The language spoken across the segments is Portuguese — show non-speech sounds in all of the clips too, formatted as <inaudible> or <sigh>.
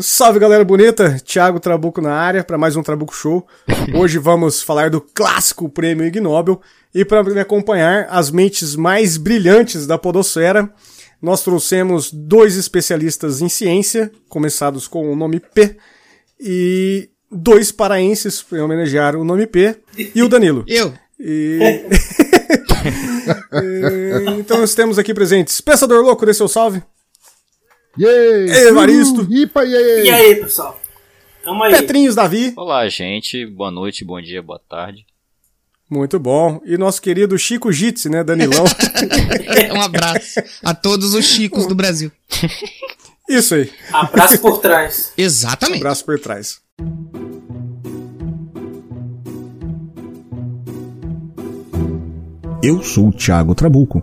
Salve galera bonita, Thiago Trabuco na área para mais um Trabuco Show. <laughs> Hoje vamos falar do clássico prêmio Ig Nobel e para me acompanhar as mentes mais brilhantes da podosfera, nós trouxemos dois especialistas em ciência, começados com o nome P, e dois paraenses para homenagear o nome P e o Danilo. Eu. <laughs> E... Então nós temos aqui presentes Pensador Louco, dê seu salve. Yay! Evaristo. Ipa, yay! E aí, pessoal? Tamo aí. Petrinhos Davi. Olá, gente. Boa noite, bom dia, boa tarde. Muito bom. E nosso querido Chico Jitsi, né, Danilão? <laughs> um abraço a todos os Chicos do Brasil. Isso aí. Abraço por trás. Exatamente. Abraço por trás. Eu sou o Thiago Trabuco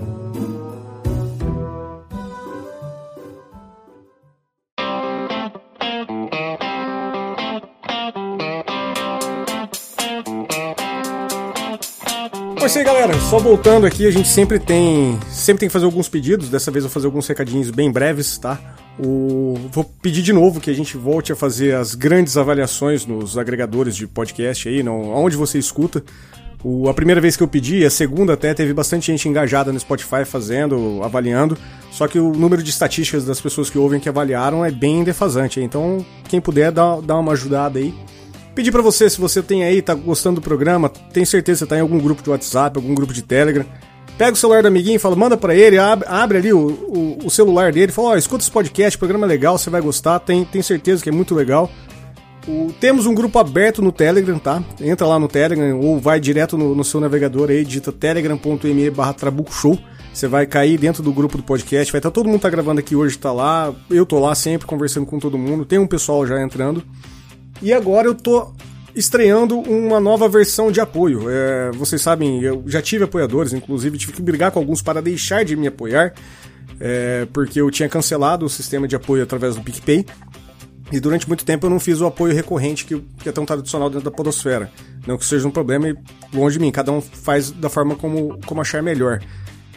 Pois sim, galera, só voltando aqui, a gente sempre tem, sempre tem que fazer alguns pedidos, dessa vez eu vou fazer alguns recadinhos bem breves, tá? O, vou pedir de novo que a gente volte a fazer as grandes avaliações nos agregadores de podcast aí, não, onde você escuta. O, a primeira vez que eu pedi, a segunda até, teve bastante gente engajada no Spotify fazendo, avaliando. Só que o número de estatísticas das pessoas que ouvem que avaliaram é bem defasante. Então, quem puder, dá, dá uma ajudada aí. Pedir para você, se você tem aí, tá gostando do programa, tem certeza que você tá em algum grupo de WhatsApp, algum grupo de Telegram. Pega o celular do amiguinho e fala, manda para ele, abre, abre, ali o, o, o, celular dele, fala, ó, oh, escuta esse podcast, programa é legal, você vai gostar, tem, tem certeza que é muito legal. O, temos um grupo aberto no Telegram, tá? Entra lá no Telegram ou vai direto no, no seu navegador aí, digita telegram.me barra Trabuco Show. Você vai cair dentro do grupo do podcast, vai estar tá, todo mundo tá gravando aqui hoje, tá lá. Eu tô lá sempre conversando com todo mundo, tem um pessoal já entrando. E agora eu tô estreando uma nova versão de apoio. É, vocês sabem, eu já tive apoiadores, inclusive tive que brigar com alguns para deixar de me apoiar, é, porque eu tinha cancelado o sistema de apoio através do PicPay. E durante muito tempo eu não fiz o apoio recorrente que, que é tão tradicional dentro da podosfera. Não que seja um problema e longe de mim, cada um faz da forma como, como achar melhor.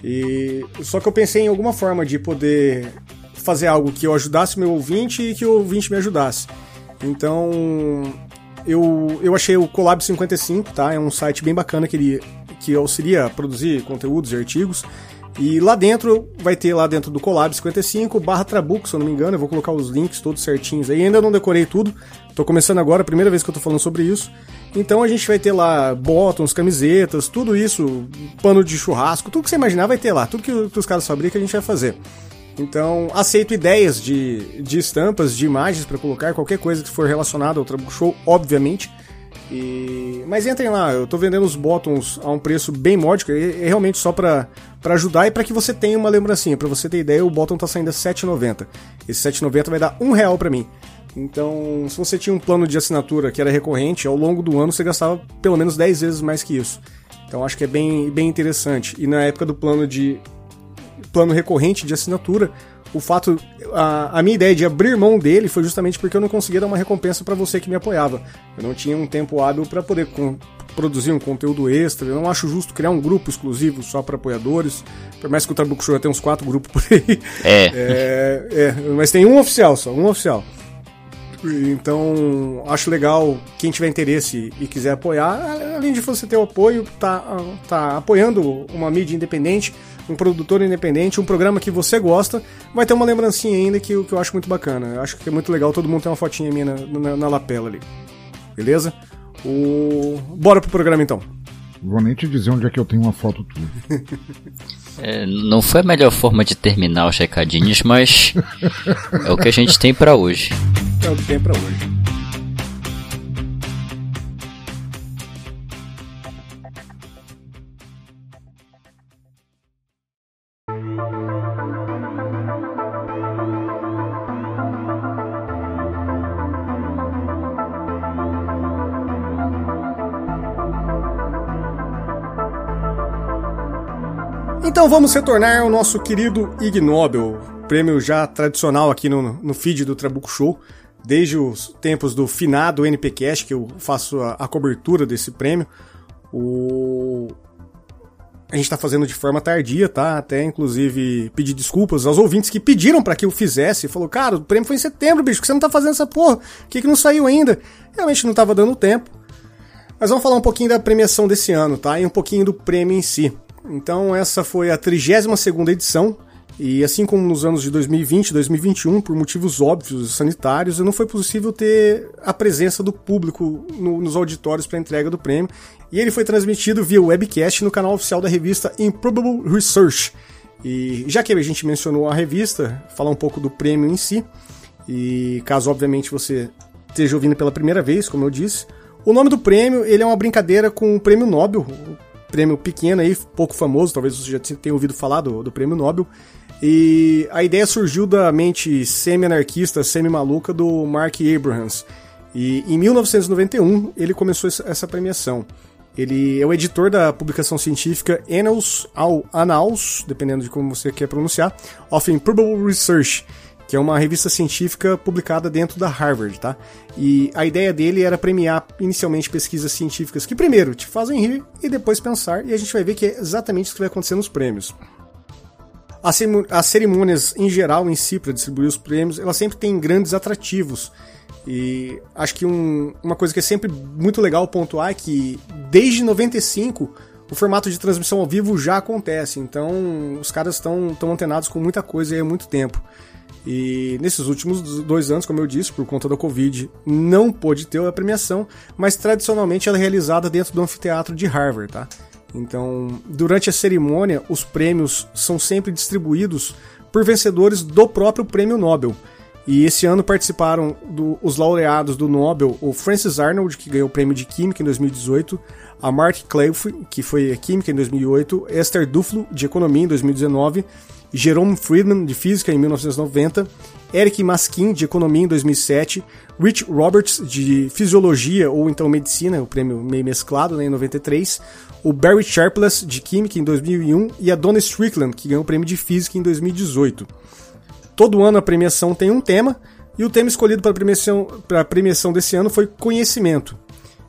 E só que eu pensei em alguma forma de poder fazer algo que eu ajudasse meu ouvinte e que o ouvinte me ajudasse. Então, eu, eu achei o Colab 55, tá? É um site bem bacana que ele que auxilia a produzir conteúdos e artigos. E lá dentro, vai ter lá dentro do Colab 55 barra Trabuco, se eu não me engano. Eu vou colocar os links todos certinhos aí. Ainda não decorei tudo. Tô começando agora, primeira vez que eu tô falando sobre isso. Então a gente vai ter lá botões, camisetas, tudo isso, pano de churrasco, tudo que você imaginar vai ter lá. Tudo que, que os caras fabricam a gente vai fazer. Então, aceito ideias de, de estampas, de imagens para colocar, qualquer coisa que for relacionada ao Trabuco Show, obviamente. E... Mas entrem lá, eu tô vendendo os bottoms a um preço bem módico, é, realmente só para ajudar e para que você tenha uma lembrancinha. Para você ter ideia, o bottom tá saindo a 7,90. Esse 7,90 vai dar um real para mim. Então, se você tinha um plano de assinatura que era recorrente, ao longo do ano você gastava pelo menos 10 vezes mais que isso. Então, acho que é bem, bem interessante. E na época do plano de plano recorrente de assinatura, o fato. A, a, minha ideia de abrir mão dele foi justamente porque eu não conseguia dar uma recompensa para você que me apoiava. Eu não tinha um tempo hábil para poder com, produzir um conteúdo extra. Eu não acho justo criar um grupo exclusivo só para apoiadores. Por mais que o Trabuco Show tenha uns quatro grupos por aí. É. é. é. Mas tem um oficial só, um oficial. Então, acho legal quem tiver interesse e quiser apoiar, além de você ter o apoio, tá, tá apoiando uma mídia independente um produtor independente, um programa que você gosta, vai ter uma lembrancinha ainda que, que eu acho muito bacana. Eu acho que é muito legal todo mundo ter uma fotinha minha na, na, na lapela ali. Beleza? O... Bora pro programa então. Vou nem te dizer onde é que eu tenho uma foto tua. <laughs> É, não foi a melhor forma de terminar os recadinhos, mas é o que a gente tem para hoje. É o que tem para hoje. Então vamos retornar ao nosso querido Ig Nobel, prêmio já tradicional aqui no, no feed do Trabuco Show, desde os tempos do finado NPcast, que eu faço a, a cobertura desse prêmio. O... A gente tá fazendo de forma tardia, tá? Até inclusive pedir desculpas aos ouvintes que pediram para que eu fizesse. Falou, cara, o prêmio foi em setembro, bicho, que você não tá fazendo essa porra? Por que, que não saiu ainda? Realmente não tava dando tempo. Mas vamos falar um pouquinho da premiação desse ano, tá? E um pouquinho do prêmio em si. Então essa foi a 32ª edição, e assim como nos anos de 2020 e 2021, por motivos óbvios sanitários, não foi possível ter a presença do público no, nos auditórios para entrega do prêmio. E ele foi transmitido via webcast no canal oficial da revista Improbable Research. E já que a gente mencionou a revista, falar um pouco do prêmio em si. E caso obviamente você esteja ouvindo pela primeira vez, como eu disse, o nome do prêmio ele é uma brincadeira com o Prêmio Nobel, prêmio pequeno aí, pouco famoso, talvez você já tenha ouvido falar do, do prêmio Nobel. E a ideia surgiu da mente semi-anarquista, semi-maluca do Mark Abrahams. E em 1991 ele começou essa premiação. Ele é o editor da publicação científica Annals, Annals, dependendo de como você quer pronunciar, of Improbable Research, que é uma revista científica publicada dentro da Harvard, tá? E a ideia dele era premiar inicialmente pesquisas científicas que primeiro te fazem rir e depois pensar, e a gente vai ver que é exatamente isso que vai acontecer nos prêmios. As cerimônias em geral em si para distribuir os prêmios, elas sempre têm grandes atrativos. E acho que um, uma coisa que é sempre muito legal pontuar é que desde 95 o formato de transmissão ao vivo já acontece, então os caras estão antenados com muita coisa há muito tempo. E nesses últimos dois anos, como eu disse, por conta da Covid, não pôde ter a premiação, mas tradicionalmente ela é realizada dentro do anfiteatro de Harvard, tá? Então, durante a cerimônia, os prêmios são sempre distribuídos por vencedores do próprio Prêmio Nobel. E esse ano participaram do, os laureados do Nobel, o Francis Arnold, que ganhou o prêmio de Química em 2018, a Mark Cleuf, que foi Química em 2008, Esther Duflo, de Economia em 2019, Jerome Friedman, de Física, em 1990, Eric Maskin, de Economia, em 2007, Rich Roberts, de Fisiologia ou então Medicina, o prêmio meio mesclado, né, em 93, o Barry Sharpless, de Química, em 2001, e a Donna Strickland, que ganhou o prêmio de Física em 2018. Todo ano a premiação tem um tema, e o tema escolhido para a premiação, premiação desse ano foi Conhecimento.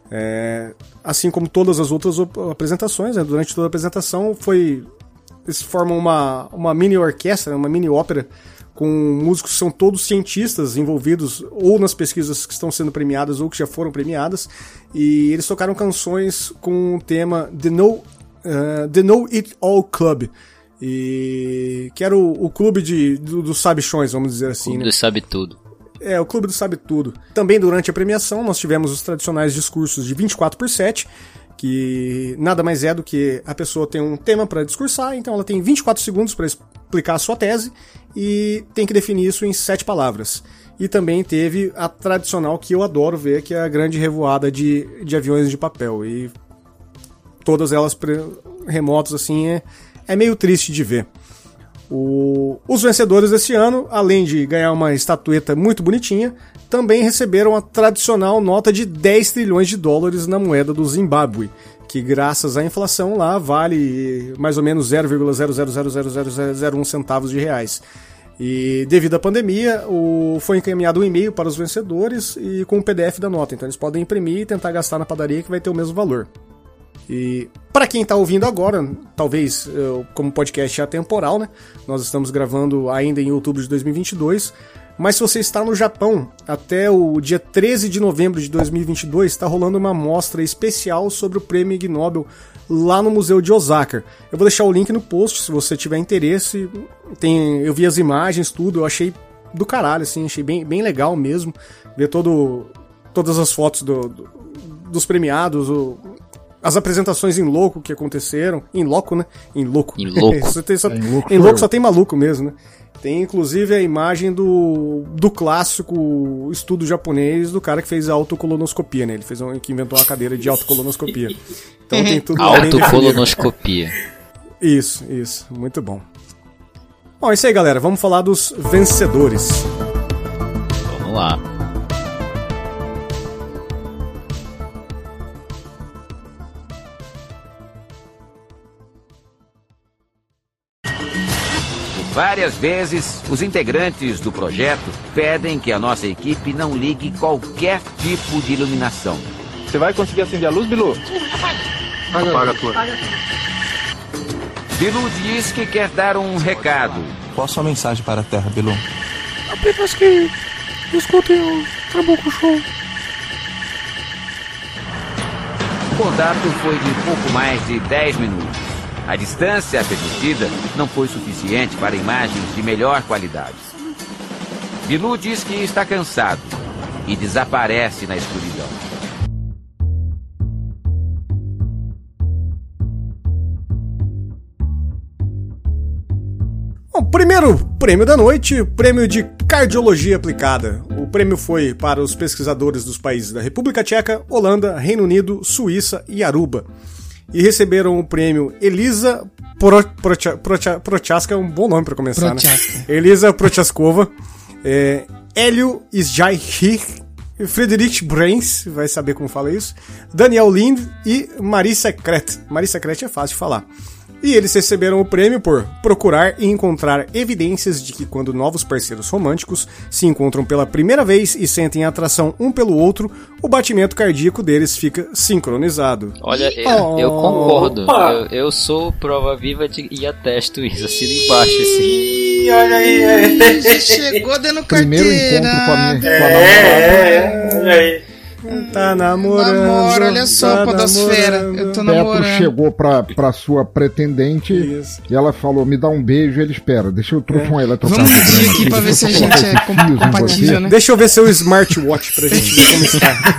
É, assim como todas as outras apresentações, né, durante toda a apresentação foi eles formam uma, uma mini orquestra, uma mini ópera com músicos que são todos cientistas envolvidos ou nas pesquisas que estão sendo premiadas ou que já foram premiadas. E eles tocaram canções com o tema The Know, uh, The know It All Club. E que era o, o clube de, do, dos sabichões, vamos dizer assim. Clube né? do sabe tudo. É, o Clube do Sabe Tudo. Também durante a premiação nós tivemos os tradicionais discursos de 24 por 7, que nada mais é do que a pessoa tem um tema para discursar, então ela tem 24 segundos para explicar a sua tese e tem que definir isso em sete palavras. E também teve a tradicional que eu adoro ver, que é a grande revoada de, de aviões de papel. E todas elas remotos assim é, é meio triste de ver. O, os vencedores desse ano, além de ganhar uma estatueta muito bonitinha, também receberam a tradicional nota de 10 trilhões de dólares na moeda do Zimbábue, que graças à inflação lá vale mais ou menos 0,0000001 centavos de reais. E devido à pandemia, o, foi encaminhado um e-mail para os vencedores e com o PDF da nota. Então eles podem imprimir e tentar gastar na padaria que vai ter o mesmo valor. E para quem está ouvindo agora, talvez como podcast é atemporal, né? Nós estamos gravando ainda em outubro de 2022. Mas se você está no Japão, até o dia 13 de novembro de 2022 está rolando uma mostra especial sobre o Prêmio Ig Nobel lá no Museu de Osaka. Eu vou deixar o link no post se você tiver interesse. Tem, eu vi as imagens, tudo, eu achei do caralho, assim, achei bem, bem legal mesmo. Ver todo, todas as fotos do, do, dos premiados, o, as apresentações em louco que aconteceram. Em loco, né? Em louco. Em louco. <laughs> só, É, em louco em louco só tem maluco mesmo, né? Tem inclusive a imagem do, do clássico estudo japonês do cara que fez a autocolonoscopia, né? Ele fez um, que inventou uma cadeira de autocolonoscopia. Então tem tudo. Autocolonoscopia. Isso, isso. Muito bom. Bom, é isso aí, galera. Vamos falar dos vencedores. Vamos lá. Várias vezes, os integrantes do projeto pedem que a nossa equipe não ligue qualquer tipo de iluminação. Você vai conseguir acender a luz, Bilu? Apaga a tua. Bilu diz que quer dar um recado. Qual a sua mensagem para a Terra, Bilu? Apenas que escutem o Trabuco Show. O contato foi de pouco mais de 10 minutos. A distância permitida não foi suficiente para imagens de melhor qualidade. Bilu diz que está cansado e desaparece na escuridão. Bom, primeiro prêmio da noite, prêmio de cardiologia aplicada. O prêmio foi para os pesquisadores dos países da República Tcheca, Holanda, Reino Unido, Suíça e Aruba. E receberam o prêmio Elisa Pro, Procha- Procha- Prochaska, é um bom nome para começar, Prochaska. né? Elisa Prochaskova, é, Hélio Sjaihir, Friedrich Brains, vai saber como fala isso, Daniel Lind e Marissa Kret. Marissa Kret é fácil de falar. E eles receberam o prêmio por procurar e encontrar evidências de que quando novos parceiros românticos se encontram pela primeira vez e sentem atração um pelo outro, o batimento cardíaco deles fica sincronizado. Olha, eu, eu concordo. Eu, eu sou prova viva de, e atesto isso. Assina embaixo, assim. Ih, olha aí. É, Ih, já chegou dando Primeiro carteira. encontro com a minha, com a é, namorada. é, olha aí. Tá namorando. Namoro, olha só, tá podosfera. Eu tô namorando. chegou pra, pra sua pretendente Isso. e ela falou: me dá um beijo. Ele espera, deixa eu trocar um Vamos medir aqui pra ver se a gente é com- compatível, né? Deixa eu ver seu smartwatch pra gente ver como está.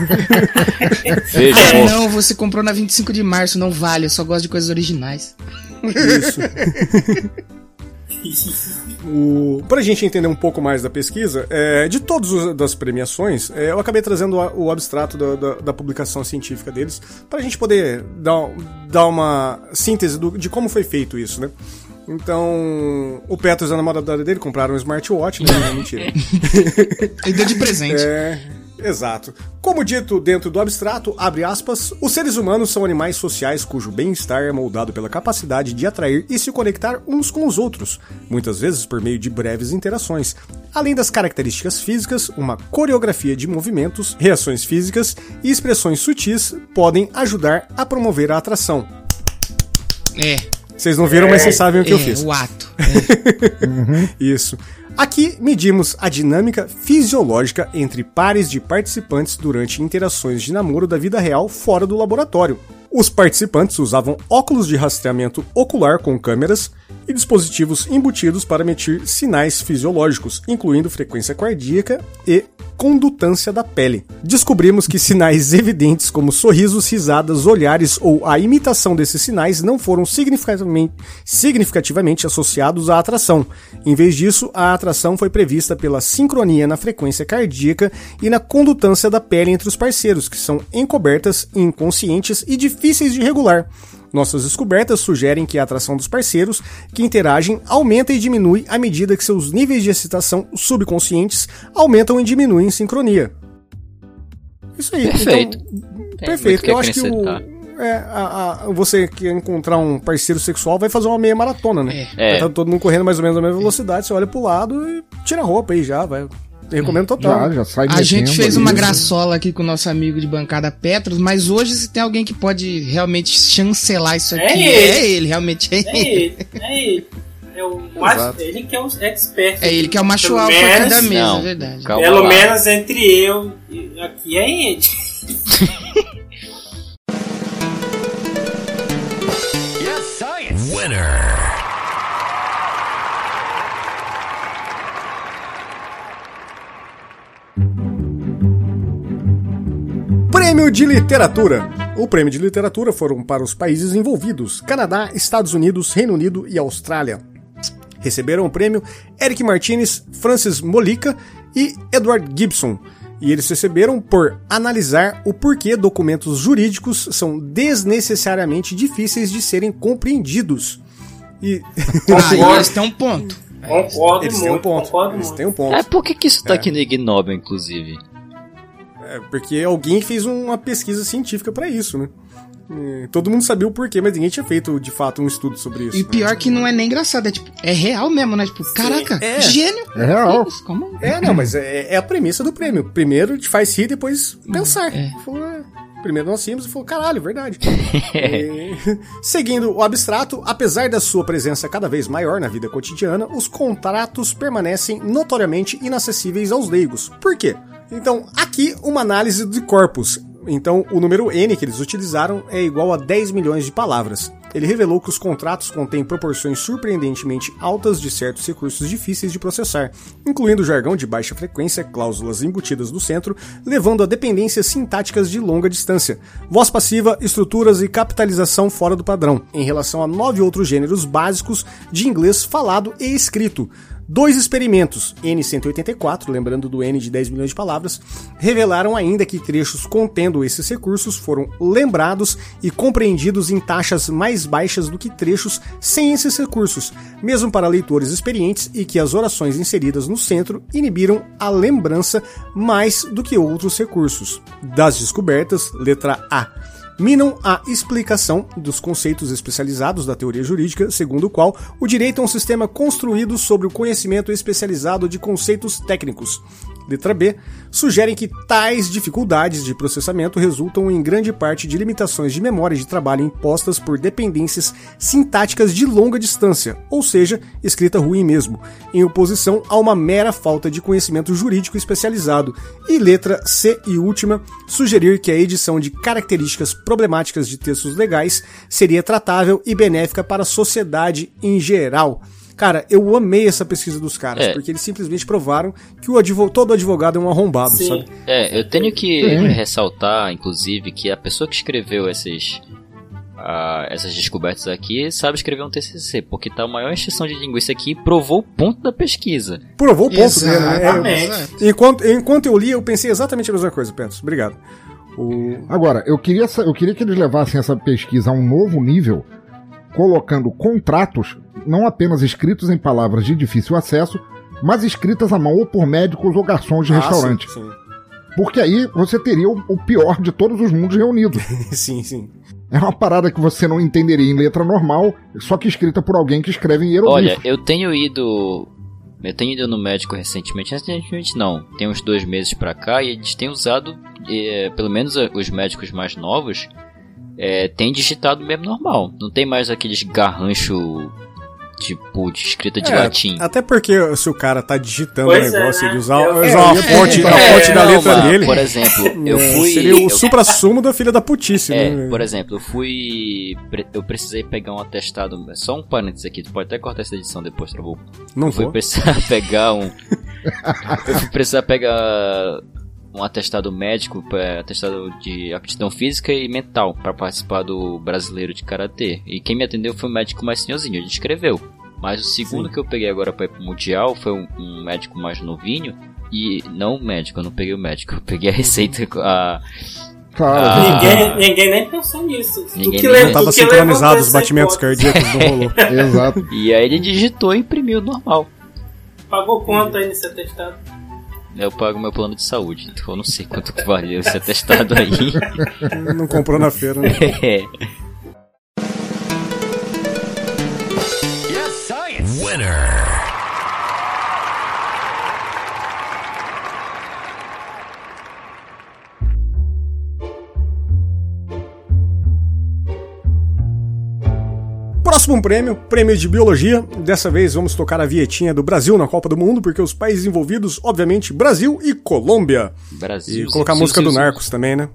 Veja, Ah, não, você comprou na 25 de março, não vale, eu só gosto de coisas originais. Isso. <laughs> O, pra gente entender um pouco mais da pesquisa, é, de todas as premiações, é, eu acabei trazendo a- o abstrato da, da- da publicação científica deles, pra gente poder dar, dar uma síntese do- de como foi feito isso, né? Então, o Petros e a namorada dele compraram um smartwatch, não, não <laughs> mentira. Ele deu de presente. É, exato. Como dito dentro do abstrato, abre aspas, os seres humanos são animais sociais cujo bem-estar é moldado pela capacidade de atrair e se conectar uns com os outros, muitas vezes por meio de breves interações. Além das características físicas, uma coreografia de movimentos, reações físicas e expressões sutis podem ajudar a promover a atração. É, Vocês não viram, mas vocês sabem o que é, eu fiz. o ato. <laughs> Isso. Aqui medimos a dinâmica fisiológica entre pares de participantes durante interações de namoro da vida real fora do laboratório. Os participantes usavam óculos de rastreamento ocular com câmeras e dispositivos embutidos para medir sinais fisiológicos, incluindo frequência cardíaca e condutância da pele. Descobrimos que sinais evidentes como sorrisos, risadas, olhares ou a imitação desses sinais não foram significativamente, significativamente associados à atração. Em vez disso, a atração foi prevista pela sincronia na frequência cardíaca e na condutância da pele entre os parceiros, que são encobertas, inconscientes e difíceis de regular. Nossas descobertas sugerem que a atração dos parceiros que interagem aumenta e diminui à medida que seus níveis de excitação subconscientes aumentam e diminuem em sincronia. Isso aí. Perfeito. Então, perfeito. Eu acho que o, é, a- a- você que encontrar um parceiro sexual vai fazer uma meia maratona, né? É. Tá todo mundo correndo mais ou menos na mesma velocidade, você olha pro lado e tira a roupa aí já, vai. Eu recomendo total. Já, já sai A gente fez ali. uma graçola aqui com o nosso amigo de bancada Petros, mas hoje se tem alguém que pode realmente chancelar isso É aqui, ele. é ele, realmente é É ele. ele, é ele. É o Exato. ele que é o expert. É ele que é o macho Pelo alfa aqui da mesa, Não. é verdade. Calma Pelo lá. menos entre eu e aqui é ele. <laughs> Prêmio de Literatura. O prêmio de literatura foram para os países envolvidos: Canadá, Estados Unidos, Reino Unido e Austrália. Receberam o prêmio Eric Martinez, Francis Molica e Edward Gibson. E eles receberam por analisar o porquê documentos jurídicos são desnecessariamente difíceis de serem compreendidos. E <laughs> Ah, eles têm um ponto. Concordo eles têm um muito, ponto. Eles muito. têm um ponto. É, por que, que isso tá aqui no Ignoble, inclusive? É, porque alguém fez uma pesquisa científica pra isso, né? Todo mundo sabia o porquê, mas ninguém tinha feito de fato um estudo sobre isso. E né? pior que não é nem engraçado, é tipo, é real mesmo, né? Tipo, caraca, É. gênio. É real. Isso, Como? É, não, mas é, é a premissa do prêmio. Primeiro te faz rir, depois pensar. é. É, Primeiro nós rimos e falou, caralho, verdade. <laughs> E, <laughs> seguindo o abstrato, apesar da sua presença cada vez maior na vida cotidiana, os contratos permanecem notoriamente inacessíveis aos leigos. Por quê? Então, aqui uma análise de corpos. Então, o número N que eles utilizaram é igual a 10 milhões de palavras. Ele revelou que os contratos contêm proporções surpreendentemente altas de certos recursos difíceis de processar, incluindo jargão de baixa frequência, cláusulas embutidas no centro, levando a dependências sintáticas de longa distância, voz passiva, estruturas e capitalização fora do padrão, em relação a nove outros gêneros básicos de inglês falado e escrito. Dois experimentos, N184, lembrando do N de 10 milhões de palavras, revelaram ainda que trechos contendo esses recursos foram lembrados e compreendidos em taxas mais baixas do que trechos sem esses recursos, mesmo para leitores experientes, e que as orações inseridas no centro inibiram a lembrança mais do que outros recursos. Das descobertas, letra A minam a explicação dos conceitos especializados da teoria jurídica, segundo o qual o direito é um sistema construído sobre o conhecimento especializado de conceitos técnicos. Letra B. Sugerem que tais dificuldades de processamento resultam em grande parte de limitações de memória de trabalho impostas por dependências sintáticas de longa distância, ou seja, escrita ruim mesmo, em oposição a uma mera falta de conhecimento jurídico especializado. E letra C e última, sugerir que a edição de características problemáticas de textos legais seria tratável e benéfica para a sociedade em geral. Cara, eu amei essa pesquisa dos caras, É. porque eles simplesmente provaram que o advo todo advogado é um arrombado, Sim. sabe? É, eu tenho que Sim. ressaltar, inclusive, que a pessoa que escreveu esses, ah, essas descobertas aqui sabe escrever um TCC, porque tá a maior extensão de linguiça aqui e provou o ponto da pesquisa. Provou o ponto dele, né? Exatamente. É, enquanto, enquanto eu li, eu pensei exatamente a mesma coisa, Petros. Obrigado. O... Agora, eu queria, eu queria que eles levassem essa pesquisa a um novo nível, colocando contratos não apenas escritos em palavras de difícil acesso, mas escritas à mão ou por médicos ou garçons de Ah, restaurante. sim, Porque aí você teria o, pior de todos os mundos reunidos. <laughs> sim, sim. É uma parada que você não entenderia em letra normal, só que escrita por alguém que escreve em Olha, hieroglifo. eu tenho ido. Eu tenho ido no médico recentemente, recentemente não, tem uns dois meses pra cá e eles têm usado, eh, pelo menos eh, os médicos mais novos, eh, têm digitado mesmo normal. Não tem mais aqueles garrancho tipo de escrita de É, latim. Até porque se o cara tá digitando o é, negócio, né? ele usar, Eu- usar uma É, fonte, é, a é, fonte da não, letra mano, dele. Por exemplo, eu é, fui. Seria o eu- supra-sumo da filha da putice, É, né? por exemplo, eu fui. Eu precisei pegar um atestado. Só um parênteses aqui, tu pode até cortar essa edição depois, travou. Não Eu fui vou. precisar <laughs> pegar um. eu fui precisar pegar um atestado médico, pra- atestado de aptidão física e mental para participar do brasileiro de karatê. E quem me atendeu foi um médico mais senhorzinho, ele escreveu. Mas o segundo Sim. que eu peguei agora para ir pro mundial foi um, um médico mais novinho. E não o médico, eu não peguei o médico, eu peguei a receita. A, Claro, Ah. Ninguém, ninguém nem pensou nisso. Ninguém que nem- tava sincronizado os batimentos cardíacos, não rolou. <laughs> exato. e aí ele digitou e imprimiu normal. Pagou quanto aí nesse atestado? Eu pago meu plano de saúde, então eu não sei quanto que valeu esse atestado aí. Não comprou na feira, né? <laughs> É. Próximo prêmio, prêmio de biologia. Dessa vez vamos tocar a vietinha do Brasil na Copa do Mundo, porque os países envolvidos, obviamente, Brasil e Colômbia. Brasil. E colocar a sim, música sim, do sim. Narcos também, né?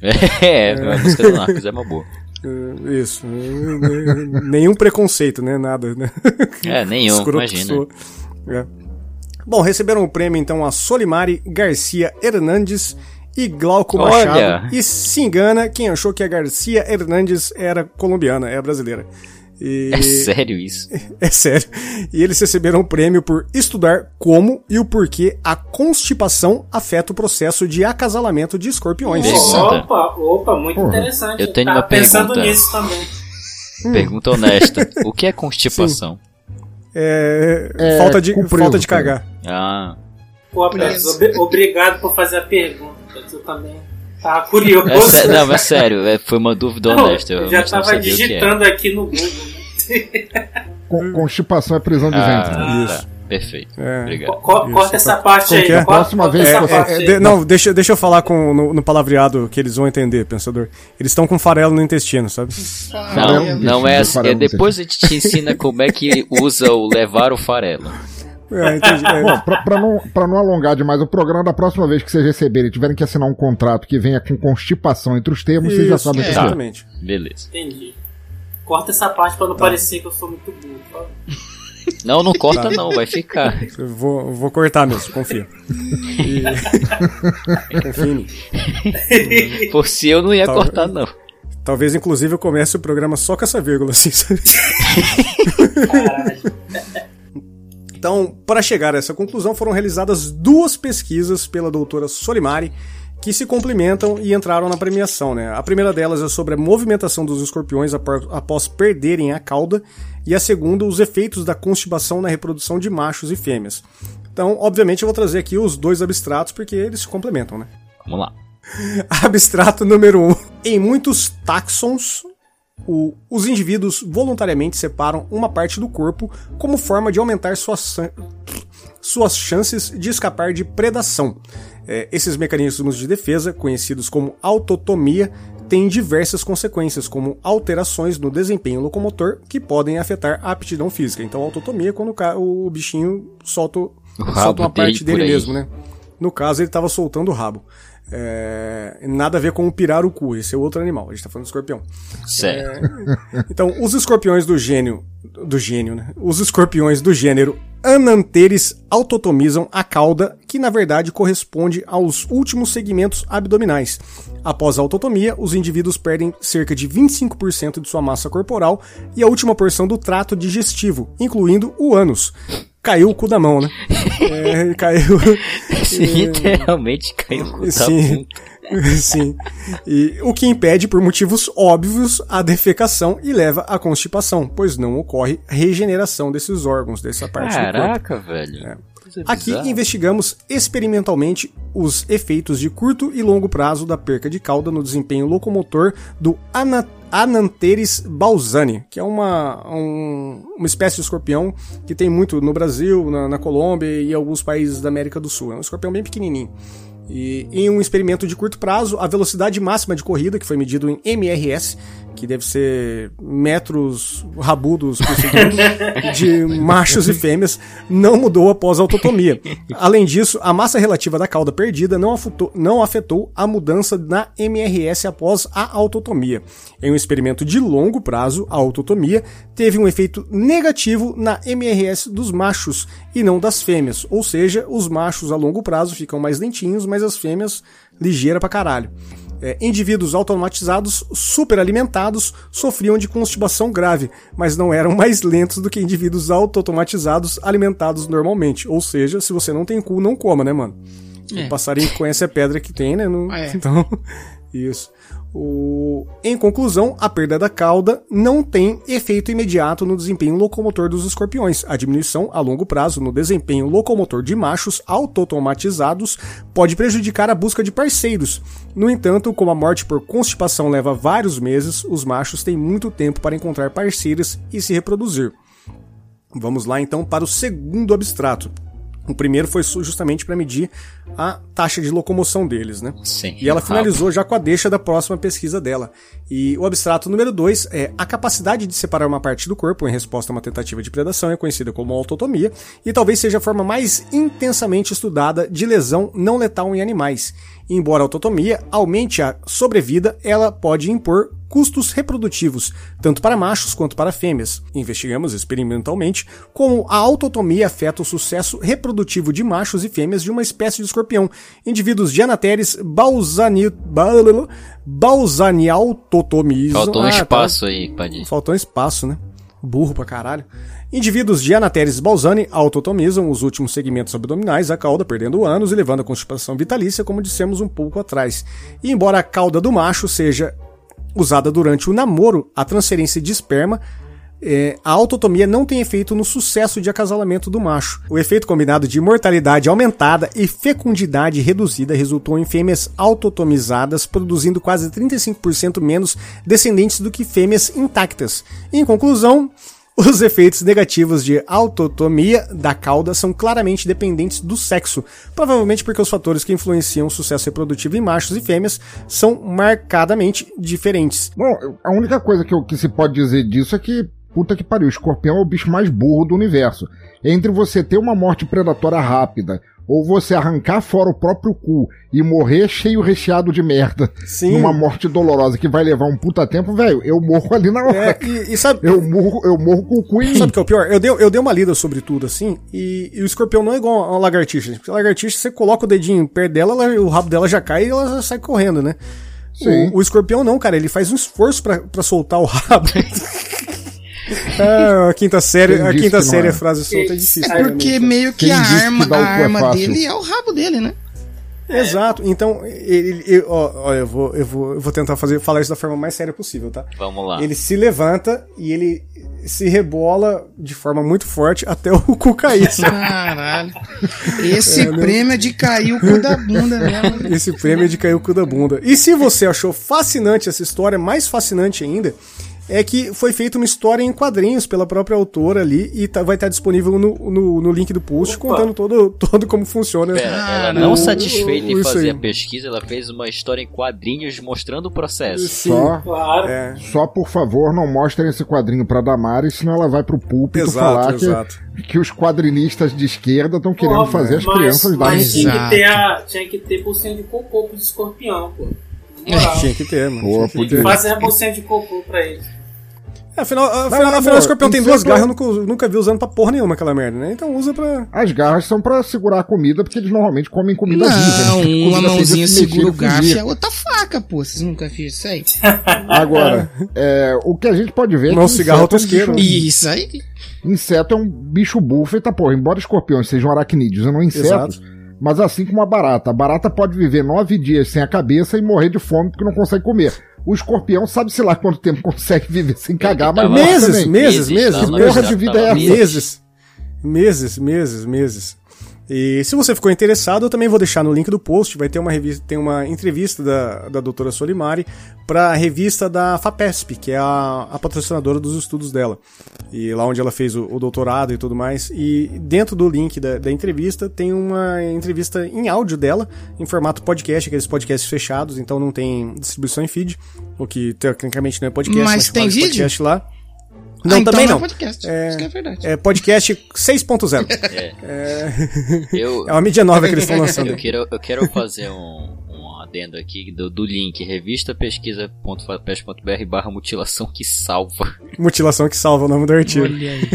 <laughs> É, a música do Narcos é uma boa. É, Isso. É, Nenhum preconceito, né? Nada, né? É, nenhum, Escroto imagina. É. Bom, receberam o prêmio então a Solimari Garcia Hernandes e Glauco Olha. Machado. E se engana quem achou que a Garcia Hernandes era colombiana, é brasileira. E... É sério isso? <laughs> É sério. E eles receberam o prêmio por estudar como e o porquê a constipação afeta o processo de acasalamento de escorpiões. Opa, opa, muito Porra. interessante. Eu tenho Tava uma pensando pergunta. nisso também. Hum. Pergunta honesta. O que é constipação? É, É, falta, de, compreso, falta de cagar. Ah, Pô, obrigado por fazer a pergunta. Petros, Eu também tava curioso. É sé- não, é sério, é- foi uma dúvida Não, honesta. Eu já não tava digitando aqui no Google. <laughs> Con- Constipação é prisão de ventre. Ah, Isso. tá. Perfeito. É. Obrigado. Co- Isso, corta essa tá. parte aí. é? corta- Próxima corta vez É, aí. de- não, deixa, deixa eu falar com, no, no palavreado que eles vão entender, pensador. Eles estão com farelo no intestino, sabe? Não, Farelo, não é assim. É depois a gente te ensina como é que usa o levar o farelo. É, entendi. É, Bom, pra, pra não, pra não alongar demais o programa, da próxima vez que vocês receberem e tiverem que assinar um contrato que venha com constipação entre os termos, vocês já isso, sabem o que é. exatamente. Beleza. Entendi. Corta essa parte pra não Tá. parecer que eu sou muito burro. tá? Não, não corta não, vai ficar. Eu vou, eu vou cortar mesmo, confia. E... <laughs> confia em mim. Por si eu não ia Tá. cortar não. Talvez, inclusive, eu comece o programa só com essa vírgula, assim, sabe? Então, para chegar a essa conclusão, foram realizadas duas pesquisas pela doutora Solimari que se complementam e entraram na premiação. Né? A primeira delas é sobre a movimentação dos escorpiões após perderem a cauda, e a segunda, os efeitos da constipação na reprodução de machos e fêmeas. Então, obviamente, eu vou trazer aqui os dois abstratos porque eles se complementam, né? Vamos lá. <laughs> Abstrato número 1. Um. Em muitos táxons, o- os indivíduos voluntariamente separam uma parte do corpo como forma de aumentar suas, suas chances de escapar de predação. É, esses mecanismos de defesa, conhecidos como autotomia, têm diversas consequências, como alterações no desempenho locomotor que podem afetar a aptidão física. Então, autotomia é quando o, o bichinho solta, solta uma parte dele mesmo, né? No caso, ele estava soltando o rabo. É, nada a ver com o pirarucu, esse é outro animal, a gente tá falando do escorpião. Certo. Então, os escorpiões do gênio. Do gênio, né? Os escorpiões do gênero Ananteres autotomizam a cauda, que na verdade corresponde aos últimos segmentos abdominais. Após a autotomia, os indivíduos perdem cerca de 25% de sua massa corporal e a última porção do trato digestivo, incluindo o ânus. Caiu o cu da mão, né? É, <laughs> caiu. Literalmente caiu o cu da Sim. bunda. <laughs> Sim. E o que impede, por motivos óbvios, a defecação e leva à constipação, pois não ocorre regeneração desses órgãos, dessa parte do corpo. Caraca, velho. Aqui investigamos experimentalmente os efeitos de curto e longo prazo da perca de cauda no desempenho locomotor do Ana Ananteris balzani, que é uma, um- uma espécie de escorpião que tem muito no Brasil, na, na Colômbia e alguns países da América do Sul. É um escorpião bem pequenininho. E em um experimento de curto prazo, a velocidade máxima de corrida, que foi medido em MRS, que deve ser metros rabudos por segundo, <laughs> de machos e fêmeas, não mudou após a autotomia. Além disso, a massa relativa da cauda perdida não afetou, não afetou a mudança na MRS após a autotomia. Em um experimento de longo prazo, a autotomia teve um efeito negativo na MRS dos machos e não das fêmeas, ou seja, os machos a longo prazo ficam mais lentinhos, mas as fêmeas ligeira pra caralho. É, indivíduos automatizados superalimentados sofriam de constipação grave, mas não eram mais lentos do que indivíduos auto-automatizados alimentados normalmente. Ou seja, se você não tem cu, não coma, né, mano? É. O passarinho conhece a pedra que tem, né? Não- É. <laughs> Então, isso. O... Em conclusão, a perda da cauda não tem efeito imediato no desempenho locomotor dos escorpiões. A diminuição a longo prazo no desempenho locomotor de machos auto-automatizados pode prejudicar a busca de parceiros. No entanto, como a morte por constipação leva vários meses, os machos têm muito tempo para encontrar parceiras e se reproduzir. Vamos lá então para o segundo abstrato. O primeiro foi justamente para medir a taxa de locomoção deles, né? Sim, E ela finalizou já com a deixa da próxima pesquisa dela. E o abstrato número 2 é a capacidade de separar uma parte do corpo em resposta a uma tentativa de predação é conhecida como autotomia e talvez seja a forma mais intensamente estudada de lesão não letal em animais. Embora a autotomia aumente a sobrevida, ela pode impor custos reprodutivos, tanto para machos quanto para fêmeas. Investigamos experimentalmente como a autotomia afeta o sucesso reprodutivo de machos e fêmeas de uma espécie de escorpião, indivíduos de anateres balsani... bal- balsaniautotomizam... Faltou um Ah, tá. espaço aí, Padilha. Faltou um espaço, né? Burro pra caralho. Indivíduos de Anateres balsani autotomizam os últimos segmentos abdominais, a cauda perdendo o ânus e levando a constipação vitalícia, como dissemos um pouco atrás. E embora a cauda do macho seja usada durante o namoro, a transferência de esperma é, a autotomia não tem efeito no sucesso de acasalamento do macho. O efeito combinado de mortalidade aumentada e fecundidade reduzida resultou em fêmeas autotomizadas produzindo quase 35% menos descendentes do que fêmeas intactas. Em conclusão, os efeitos negativos de autotomia da cauda são claramente dependentes do sexo, provavelmente porque os fatores que influenciam o sucesso reprodutivo em machos e fêmeas são marcadamente diferentes. Bom, a única coisa que, eu, que se pode dizer disso é que, puta que pariu, o escorpião é o bicho mais burro do universo. Entre você ter uma morte predatória rápida ou você arrancar fora o próprio cu e morrer cheio recheado de merda Sim. numa morte dolorosa que vai levar um puta tempo, velho, eu morro ali na hora. É, e, e sabe, Eu morro, eu morro com o cu em. Sabe o que é o pior? Eu dei, eu dei uma lida sobre tudo, assim, e, e o escorpião não é igual a uma lagartixa. Porque a lagartixa, você coloca o dedinho perto dela, ela- o rabo dela já cai e ela sai correndo, né? Sim. O, o escorpião não, cara, ele faz um esforço pra soltar o rabo. <laughs> ah, a quinta série, Quem a quinta que série é? a frase solta é difícil. É porque né? meio que Quem a que arma, o a é arma fácil? dele é o rabo dele, né? Exato. Então, ele, ele- ó, ó, eu vou, eu vou, eu vou tentar fazer, falar isso da forma mais séria possível, tá? Vamos lá. Ele se levanta e ele se rebola de forma muito forte até o cu cair. Caralho. Esse prêmio é de cair o cu da bunda mesmo. Esse prêmio é de cair o cu da bunda. E se você achou fascinante essa história, mais fascinante ainda, é que foi feita uma história em quadrinhos pela própria autora ali e tá- vai estar disponível no, no, no link do post Opa. contando todo, todo como funciona. Pera, ela Caralho. não satisfeita em Isso fazer aí. a pesquisa, ela fez uma história em quadrinhos mostrando o processo. Sim. Só, Claro. É, só por favor, não mostrem esse quadrinho pra Damares, senão ela vai pro púlpito exato, falar exato. que, que os quadrinistas de esquerda estão querendo fazer as mas- crianças darem Mas tinha Exato. que, ter a, tinha que ter bolsinha de cocô pros escorpião, pô. Moral. Tinha que ter, mano. Pô, tinha que podia. ter. Fazer a bolsinha de cocô pra eles. É, afinal, afinal, mas, afinal amor, o escorpião tem duas é pra- garras, eu nunca, nunca vi usando pra porra nenhuma aquela merda, né? Então usa pra. As garras são pra segurar a comida, porque eles normalmente comem comida viva. Não, né? Uma mãozinha segura o garfo e a outra faca, pô. Vocês nunca viram isso aí? <laughs> Agora, é, o que a gente pode ver é Não que cigarro, é um tosqueiro. bicho- Isso aí. Inseto é um bicho bufo, eita porra, embora escorpiões sejam aracnídeos e não insetos, Exato. Mas assim como a barata. A barata pode viver nove dias sem a cabeça e morrer de fome porque não consegue comer. O escorpião sabe-se lá quanto tempo <laughs> consegue viver sem cagar, mas morre Meses, meses, Meses, meses. porra de vida é. Meses. Meses, meses, meses. E se você ficou interessado, eu também vou deixar no link do post, vai ter uma revista, tem uma entrevista da, da doutora Solimari para a revista da FAPESP, que é a, a patrocinadora dos estudos dela. E lá onde ela fez o, o doutorado e tudo mais. E dentro do link da, da entrevista tem uma entrevista em áudio dela, em formato podcast, aqueles podcasts fechados, então não tem distribuição em feed, o que tecnicamente não é podcast, Mas tem vários vídeo? podcasts lá. Não, Ah, então também é não. podcast. É- Isso que é verdade. É podcast 6.0. <laughs> Eu, É uma mídia nova que eles estão lançando. eu, quero, eu quero fazer um, um adendo aqui do, do link revistapesquisa.fapest.br barra mutilação que salva. Mutilação que salva o nome do artigo. Olha aí.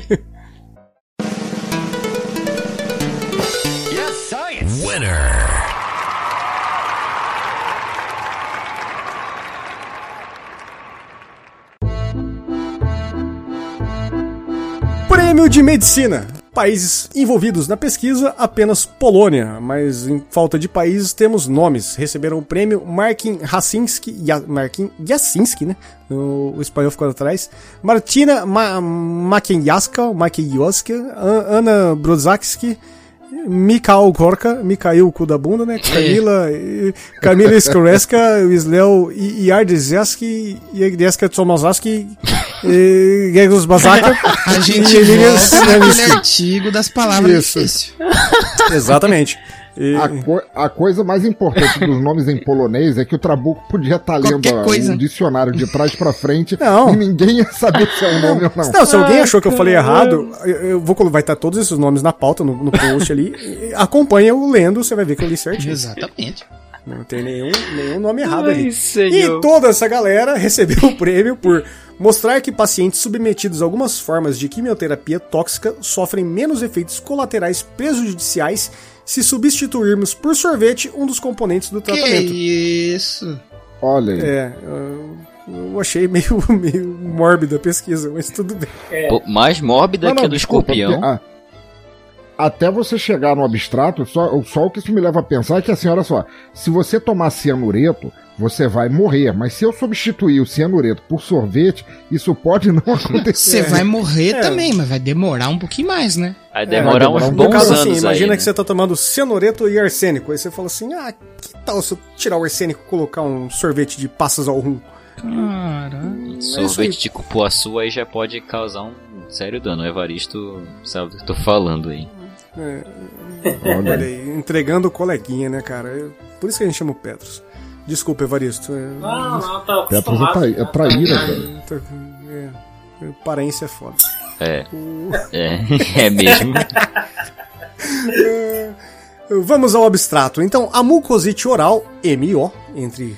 Prêmio de Medicina. Países envolvidos na pesquisa, apenas Polônia, mas em falta de países temos nomes. Receberam o prêmio Markin Hasinski, Ya- Markin Jasinski, né? O, o espanhol ficou atrás. Martina Ma Ana Brodzakski, Mikhail Gorka, Mikhail cu da bunda, né? Camila, eh, Camila Skoreska, <laughs> Wislew Iardzeski, Iardzeska Tomazaski, Gegos Bazaka. <laughs> A gente e volta naquele Stanisky. artigo das palavras Isso. difíceis. Exatamente. E- A, co- a coisa mais importante dos nomes em polonês é que o Trabuco podia estar lendo a- coisa. o dicionário de trás pra frente <laughs> Não. e ninguém ia saber se é um nome ou não. Não, se alguém achou que eu falei errado, eu, vou vai estar todos esses nomes na pauta, no, no post ali. E Acompanha o lendo, você vai ver que eu li certinho. Exatamente. Não tem nenhum, nenhum nome errado ali. senhor. E toda essa galera recebeu o prêmio por mostrar que pacientes submetidos a algumas formas de quimioterapia tóxica sofrem menos efeitos colaterais prejudiciais se substituirmos por sorvete um dos componentes do Que tratamento. isso? Olha aí. É, eu- eu achei meio, <laughs> meio mórbida a pesquisa, mas tudo bem. É, Pô, mais mórbida Não, que não, a do desculpa, escorpião. porque- ah, até você chegar no abstrato, só, só o que isso me leva a pensar é que assim, olha só, se você tomar cianureto, você vai morrer. Mas se eu substituir o cianureto por sorvete, isso pode não <laughs> acontecer. Você vai morrer é. também, mas vai demorar um pouquinho mais, né? Vai demorar é, uns bons no caso, assim, anos imagina aí, que né? você tá tomando cianureto e arsênico. Aí você fala assim, ah, que tal se eu tirar o arsênico e colocar um sorvete de passas ao rum? Caralho. Sorvete de cupuaçu aí já pode causar um sério dano. O Evaristo sabe do que eu tô falando aí. É, olha aí, entregando o coleguinha, né, cara? É Por isso que a gente chama o Petros. Desculpa, Evaristo. É, Não, não, tá Petros é, trai, é traíra, cara. é, parência é foda. É. É, <laughs> é mesmo. Vamos ao abstrato. Então, a mucosite oral, MO, entre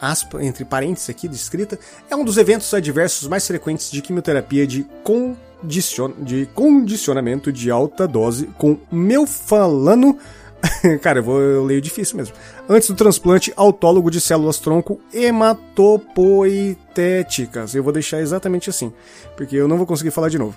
aspas, entre parênteses aqui descrita, é um dos eventos adversos mais frequentes de quimioterapia de, condicion... de condicionamento de alta dose com melfalano. <laughs> Cara, eu, vou, eu leio difícil mesmo. Antes do transplante autólogo de células tronco hematopoietéticas. Eu vou deixar exatamente assim, porque eu não vou conseguir falar de novo.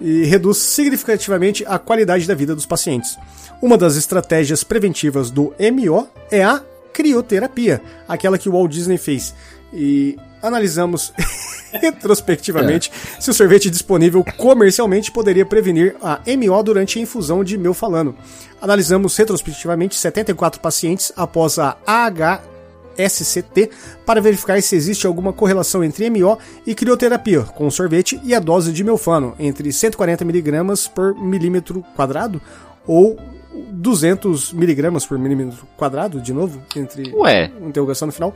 E reduz significativamente a qualidade da vida dos pacientes. Uma das estratégias preventivas do MO é a crioterapia, aquela que o Walt Disney fez. E analisamos <laughs> retrospectivamente se o sorvete disponível comercialmente poderia prevenir a MO durante a infusão de melfalano. Analisamos retrospectivamente 74 pacientes após a AHSCT para verificar se existe alguma correlação entre MO e crioterapia com sorvete e a dose de melfano entre 140 mg por milímetro quadrado ou 200 miligramas por milímetro quadrado, de novo, entre Ué. interrogação no final.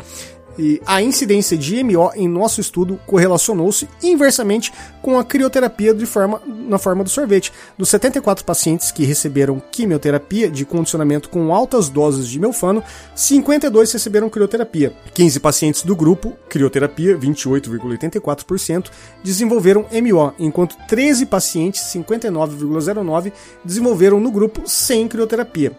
E a incidência de MO em nosso estudo correlacionou-se inversamente com a crioterapia de forma, na forma do sorvete. Dos 74 pacientes que receberam quimioterapia de condicionamento com altas doses de melfano, 52 receberam crioterapia. 15 pacientes do grupo crioterapia, 28,84%, desenvolveram MO, enquanto 13 pacientes, 59,09%, desenvolveram no grupo sem crioterapia.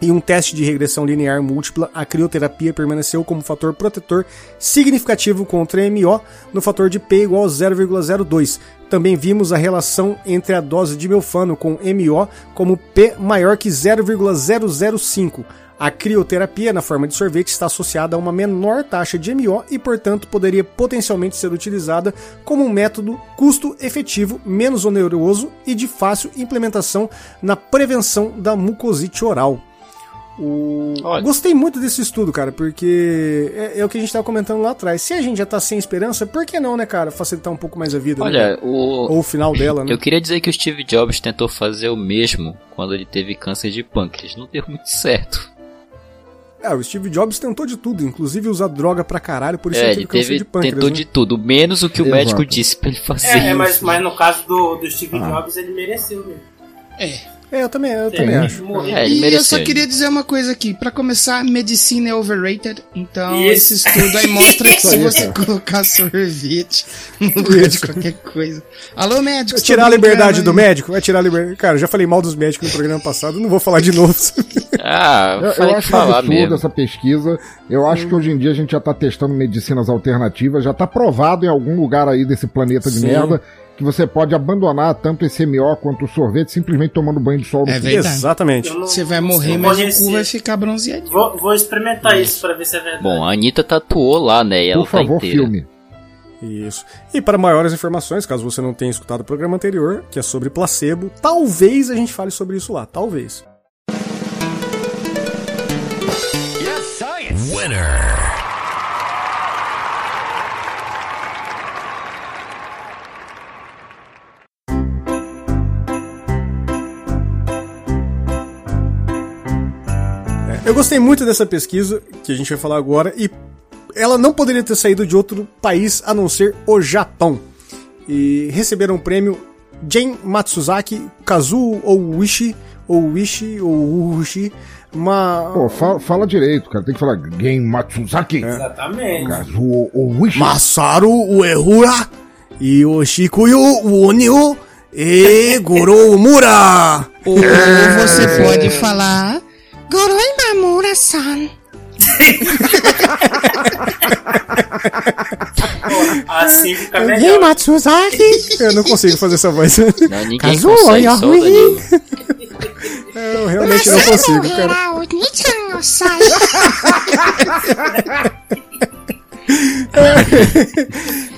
Em um teste de regressão linear múltipla, a crioterapia permaneceu como fator protetor significativo contra MO no fator de P igual a 0,02. Também vimos a relação entre a dose de melfano com MO como P maior que 0,005. A crioterapia na forma de sorvete está associada a uma menor taxa de MO e, portanto, poderia potencialmente ser utilizada como um método custo-efetivo, menos oneroso e de fácil implementação na prevenção da mucosite oral. O... Gostei muito desse estudo, cara, porque é, é o que a gente tava comentando lá atrás. Se a gente já tá sem esperança, por que não, né, cara? Facilitar um pouco mais a vida. Olha, né? o. Ou o final dela, né? Eu queria dizer que o Steve Jobs tentou fazer o mesmo quando ele teve câncer de pâncreas. Não deu muito certo. É, o Steve Jobs tentou de tudo, inclusive usar droga pra caralho, por isso É, ele teve câncer teve, de pâncreas. tentou né? de tudo, menos o que o Exato. médico disse pra ele fazer. É, é, mas, isso. mas no caso do, do Steve Ah. Jobs, ele mereceu mesmo. É. É, eu também, eu também É, acho. É, e eu só queria dizer uma coisa aqui. Pra começar, medicina é overrated. Então, Isso. esse estudo aí mostra que se aí, você colocar sorvete no lugar de qualquer coisa. Alô, médico. Vai tirar a liberdade do médico? Vai tirar a liberdade. Cara, eu já falei mal dos médicos no programa passado, não vou falar de novo. Ah, Eu, eu acho um falar absurdo mesmo. essa pesquisa. Eu acho que hoje em dia a gente já tá testando medicinas alternativas, já tá provado em algum lugar aí desse planeta de Sim. merda que você pode abandonar tanto esse MO quanto o sorvete simplesmente tomando banho de sol no É verdade. Exatamente. Não- Você vai morrer, mas o cu vai ficar bronzeadinho. Vou, vou experimentar isso pra ver se é verdade. Bom, a Anitta tatuou lá, né? E ela Por favor, tá filme. Isso. E para maiores informações, caso você não tenha escutado o programa anterior, que é sobre placebo, talvez a gente fale sobre isso lá, talvez. É, Eu gostei muito dessa pesquisa que a gente vai falar agora e ela não poderia ter saído de outro país a não ser o Japão. E receberam o prêmio Jen Matsuzaki Kazuo Ouishi, Ouishi, Ouishi, uma... Pô, fala, fala direito, cara. Tem que falar Gen Matsuzaki. É. Exatamente. Kazuo Owishi. Masaru Uehura e Yoshikuyo Onio e Goro Mura. Ou você pode falar Goroi Mamura-san. Assim fica melhor. Matsuzaki. Eu não consigo fazer essa voz. Não, ninguém Kazuo consegue, só o Yahoo! Danilo. realmente não consigo, cara.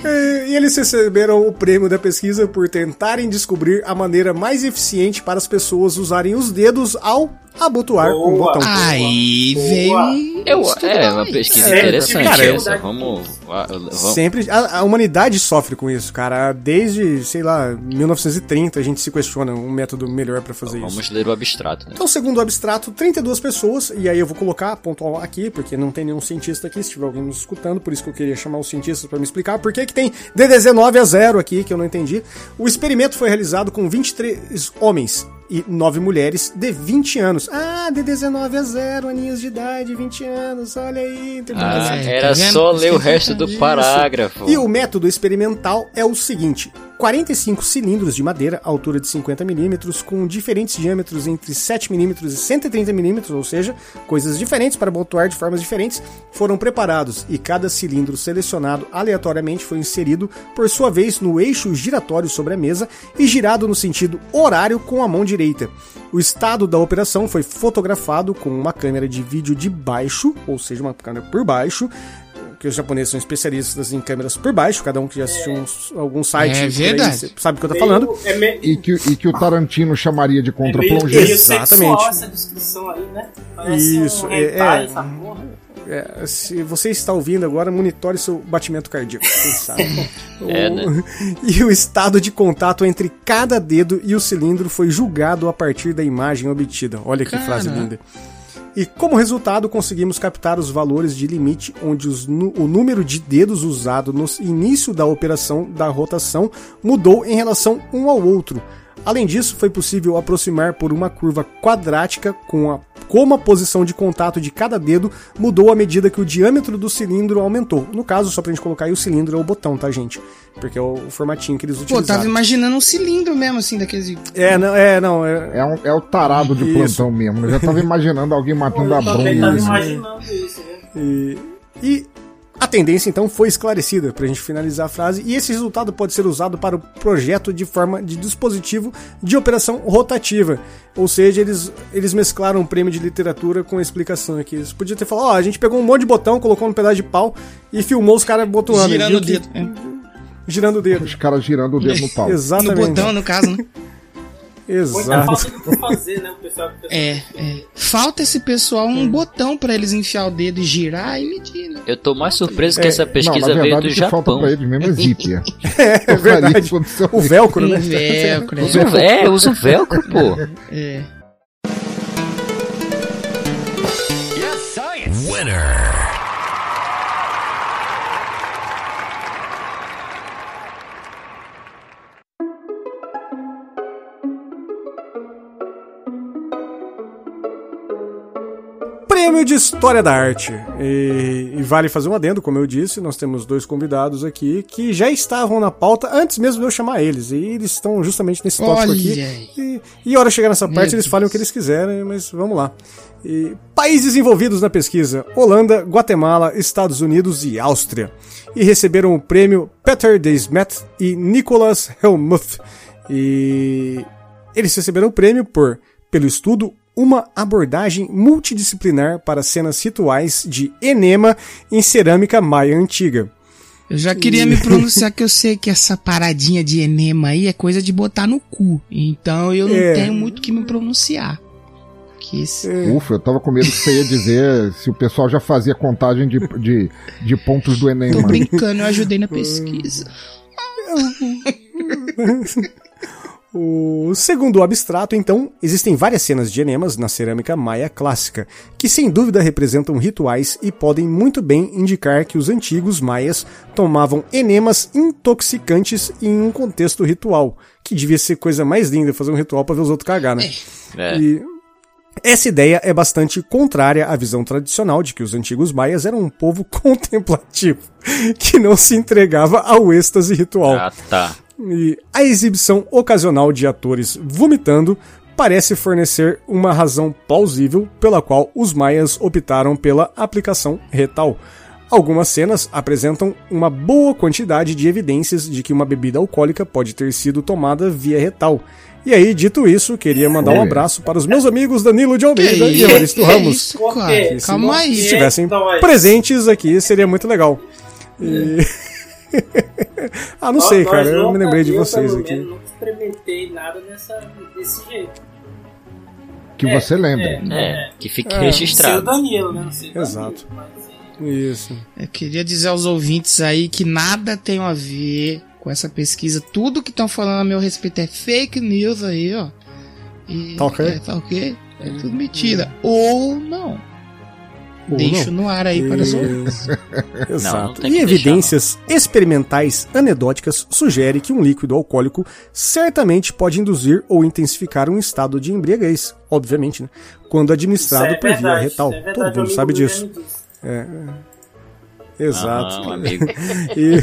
É, <laughs> e eles receberam o prêmio da pesquisa por tentarem descobrir a maneira mais eficiente para as pessoas usarem os dedos ao abotoar um Boa. botão. Aí veio. Eu, é uma pesquisa É, interessante cara, eu- essa. Vamos, va- vamos. Sempre. A, a humanidade sofre com isso, cara. Desde, sei lá, 1930 a gente se questiona um método melhor pra fazer isso. Vamos ler o abstrato, né? Então, segundo o abstrato, 32 pessoas, e aí eu vou colocar pontual aqui, porque não tem nenhum cientista aqui, se tiver alguém nos escutando, por isso que eu queria chamar os cientistas para me explicar por que, que tem D19 a 0 aqui, que eu não entendi. O experimento foi realizado com 23 homens e 9 mulheres de 20 anos. Ah, D19 a 0, aninhos de idade, 20 anos, olha aí. Ah, mais- É, era tá vendo? só ler o resto do parágrafo. E o método experimental é o seguinte: 45 cilindros de madeira, altura de 50 milímetros, com diferentes diâmetros entre 7 milímetros e 130 milímetros, ou seja, coisas diferentes para abotoar de formas diferentes, foram preparados e cada cilindro selecionado aleatoriamente foi inserido, por sua vez, no eixo giratório sobre a mesa e girado no sentido horário com a mão direita. O estado da operação foi fotografado com uma câmera de vídeo de baixo, ou seja, uma câmera por baixo, que os japoneses são especialistas em câmeras por baixo, cada um que já assistiu uns, algum site É verdade. sabe o que eu tô falando. É meio, E que, e que o Tarantino chamaria de é meio, contra-plongé. meio Exatamente. essa descrição aí, né? Parece Isso, um é- é. É, se você está ouvindo agora, monitore seu batimento cardíaco. Quem sabe? <laughs> É, né? <laughs> E o estado de contato entre cada dedo e o cilindro foi julgado a partir da imagem obtida. Olha que Cara. frase linda. E como resultado, conseguimos captar os valores de limite onde os o número de dedos usado no início da operação da rotação mudou em relação um ao outro. Além disso, foi possível aproximar por uma curva quadrática com a como a posição de contato de cada dedo mudou à medida que o diâmetro do cilindro aumentou. No caso, só pra gente colocar aí, o cilindro é o botão, tá, gente? Porque é o formatinho que eles Pô, utilizaram. tava imaginando um cilindro mesmo, assim, daqueles. É, não, é, não, é, É, um- é o tarado de Isso. plantão mesmo. Eu já tava imaginando alguém matando a Eu também bronha. tava ali. imaginando isso, né? E, e a tendência então foi esclarecida pra gente finalizar a frase, e esse resultado pode ser usado para o projeto de forma de dispositivo de operação rotativa. Ou seja, eles, eles mesclaram um prêmio de literatura com a explicação aqui. Eles podiam ter falado, ó, a gente pegou um monte de botão, colocou um pedaço de pau e filmou os caras botoando. Girando o que- dedo. É. Girando o dedo. Os caras girando o dedo no pau. <laughs> No Exatamente. botão, no caso, né? <laughs> Muita Exato. falta do que fazer, né? O pessoal, o pessoal É, é. Falta esse pessoal um botão pra eles enfiar o dedo e girar e medir, né? Eu tô mais surpreso que É, essa Não, pesquisa veio verdade, do o que falta Japão. pra eles mesmo é zíper. <laughs> É verdade. O velcro, né? velcro, né? Usa o vé- É, usa o velcro, pô. É. Prêmio de História da Arte. E, e vale fazer um adendo, como eu disse, nós temos dois convidados aqui que já estavam na pauta antes mesmo de eu chamar eles. E eles estão justamente nesse tópico Olha aqui. E, e a hora de chegar nessa parte, Meu eles falem o que eles quiserem, mas vamos lá. E, países envolvidos na pesquisa: Holanda, Guatemala, Estados Unidos e Áustria. E receberam o prêmio Peter de Smet e Nicholas Helmuth. E eles receberam o prêmio por, pelo estudo, uma abordagem multidisciplinar para cenas rituais de enema em cerâmica maia antiga. Eu já queria me pronunciar que eu sei que essa paradinha de enema aí é coisa de botar no cu. Então eu não É. tenho muito que me pronunciar. Que esse... Ufa, eu tava com medo que você ia dizer se o pessoal já fazia contagem de, de, de pontos do Enem. Tô brincando, eu ajudei na pesquisa. <laughs> O segundo o abstrato, então, existem várias cenas de enemas na cerâmica maia clássica, que sem dúvida representam rituais e podem muito bem indicar que os antigos maias tomavam enemas intoxicantes em um contexto ritual, que devia ser coisa mais linda fazer um ritual pra ver os outros cagar, né? É. E essa ideia é bastante contrária à visão tradicional de que os antigos maias eram um povo <laughs> contemplativo, que não se entregava ao êxtase ritual. Ah, tá. E a exibição ocasional de atores vomitando parece fornecer uma razão plausível pela qual os maias optaram pela aplicação retal. Algumas cenas apresentam uma boa quantidade de evidências de que uma bebida alcoólica pode ter sido tomada via retal. E aí, dito isso, queria mandar um abraço para os meus amigos Danilo de Almeida Que e Evaristo que Ramos. isso, cara? quê? Calma Se aí. estivessem Então é presentes aqui, seria muito legal. E- <laughs> ah, não sei, cara. Eu me lembrei de eu, vocês aqui. menos, nunca experimentei nada dessa, desse jeito. Que É, você lembre. É, que fique É. Registrado. Danilo, né? Não sei o Exato. Danilo, mas, é, Isso. Eu queria dizer aos ouvintes aí que nada tem a ver com essa pesquisa. Tudo que estão falando a meu respeito é fake news aí, ó. E, Tá ok? É, tá ok? É tudo mentira. Ou não. Ou Deixo não. no ar aí para os <laughs> ouvintes. Exato. não tem e que deixar, evidências experimentais anedóticas sugerem que um líquido alcoólico certamente pode induzir ou intensificar um estado de embriaguez, obviamente, né? Quando administrado é por via retal. é Todo mundo sabe disso. me disse. Exato. Ah, amigo. <laughs> E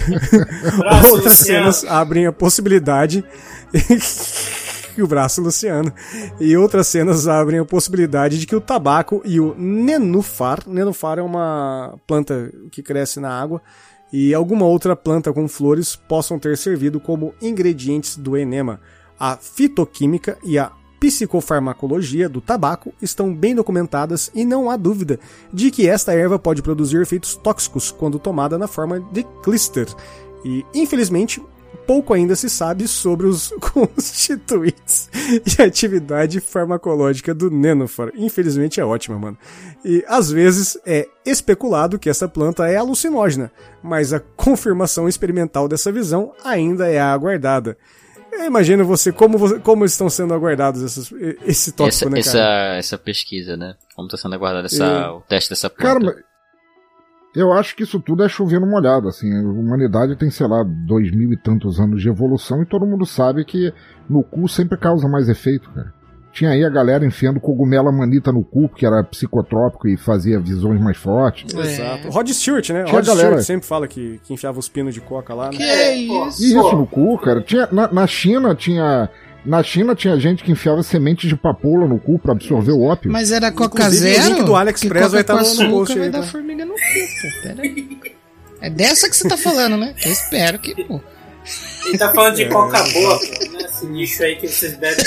<laughs> outras cenas abrem a possibilidade. E o braço Luciano. E outras cenas abrem a possibilidade de que o tabaco e o nenufar. Nenufar é uma planta que cresce na água. E alguma outra planta com flores possam ter servido como ingredientes do enema. A fitoquímica e a psicofarmacologia do tabaco estão bem documentadas e não há dúvida de que esta erva pode produzir efeitos tóxicos quando tomada na forma de clister. E, infelizmente, pouco ainda se sabe sobre os <laughs> constituintes e atividade farmacológica do Nenofar. Infelizmente é ótima, mano. E às vezes é especulado que essa planta é alucinógena, mas a confirmação experimental dessa visão ainda é aguardada. Eu imagino você como, você- como estão sendo aguardados essas, esse tóxico, Essa, né, essa, cara? essa pesquisa, né? Como tá sendo aguardado essa, É. o teste dessa planta. Cara, eu acho que isso tudo é chover no molhado, assim. A humanidade tem, sei lá, dois mil e tantos anos de evolução e todo mundo sabe que no cu sempre causa mais efeito, cara. Tinha aí a galera enfiando cogumelo manita no cu, que era psicotrópico e fazia visões mais fortes. Exato. Rod Stewart, né? Tinha Rod galera- Stewart sempre fala que, que enfiava os pinos de coca lá, Que né? é pô. isso? E isso no cu, cara. Tinha, na, na China tinha. Na China tinha gente que enfiava sementes de papoula no cu pra absorver o ópio. Mas era Coca Inclusive, o Zero? link do AliExpress vai estar Coca no- post aí, vai dar tá? formiga no cu, pô. Pera aí. É dessa que você tá falando, né? Eu espero que, pô. Ele tá falando de coca boa, pô, né? Esse lixo aí que vocês bebem.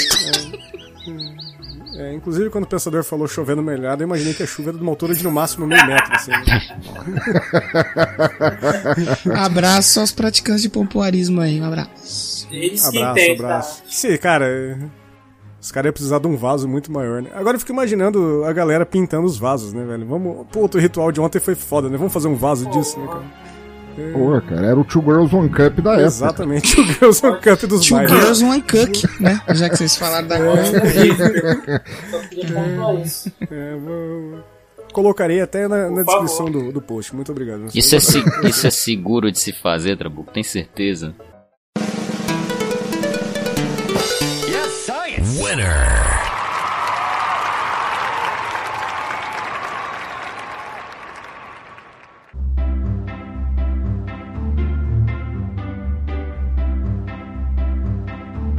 É, inclusive, quando o pensador falou chovendo melhado, eu imaginei que a chuva era de uma altura de no máximo meio metro. Assim, né? <laughs> Abraço aos praticantes de pompoarismo aí, um abraço. Eles que Abraço, entendem, abraço. Sim, cara, é, os caras iam precisar de um vaso muito maior, né? Agora eu fico imaginando a galera pintando os vasos, né, velho? Vamos. Pô, o ritual de ontem foi foda, né? Vamos fazer um vaso disso, né, cara? Pô, cara, era o Two Girls One Cup da época. Exatamente, o Girls One Cup dos Two bairros. Girls, One Cook, né? Já que vocês falaram da Tá? pontuar isso. É, vou- Colocarei até na, na descrição do, do post. Muito obrigado. Isso é, se- isso é seguro de se fazer, Trabuco? Tem certeza?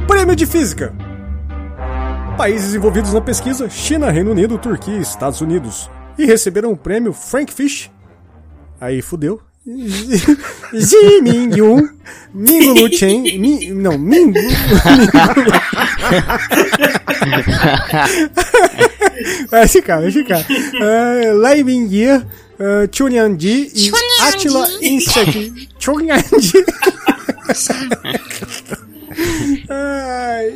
Prêmio de Física. Países envolvidos na pesquisa: China, Reino Unido, Turquia e Estados Unidos. E receberam o prêmio Frank Fish. Aí fudeu. Ji Ming Yun, Ming Lu Chen, Mi, não, Ming <laughs> Vai ficar, vai ficar. Uh, Lai Mingyi, uh, Chunyan Ji e Atila Insek. Chunyan <laughs>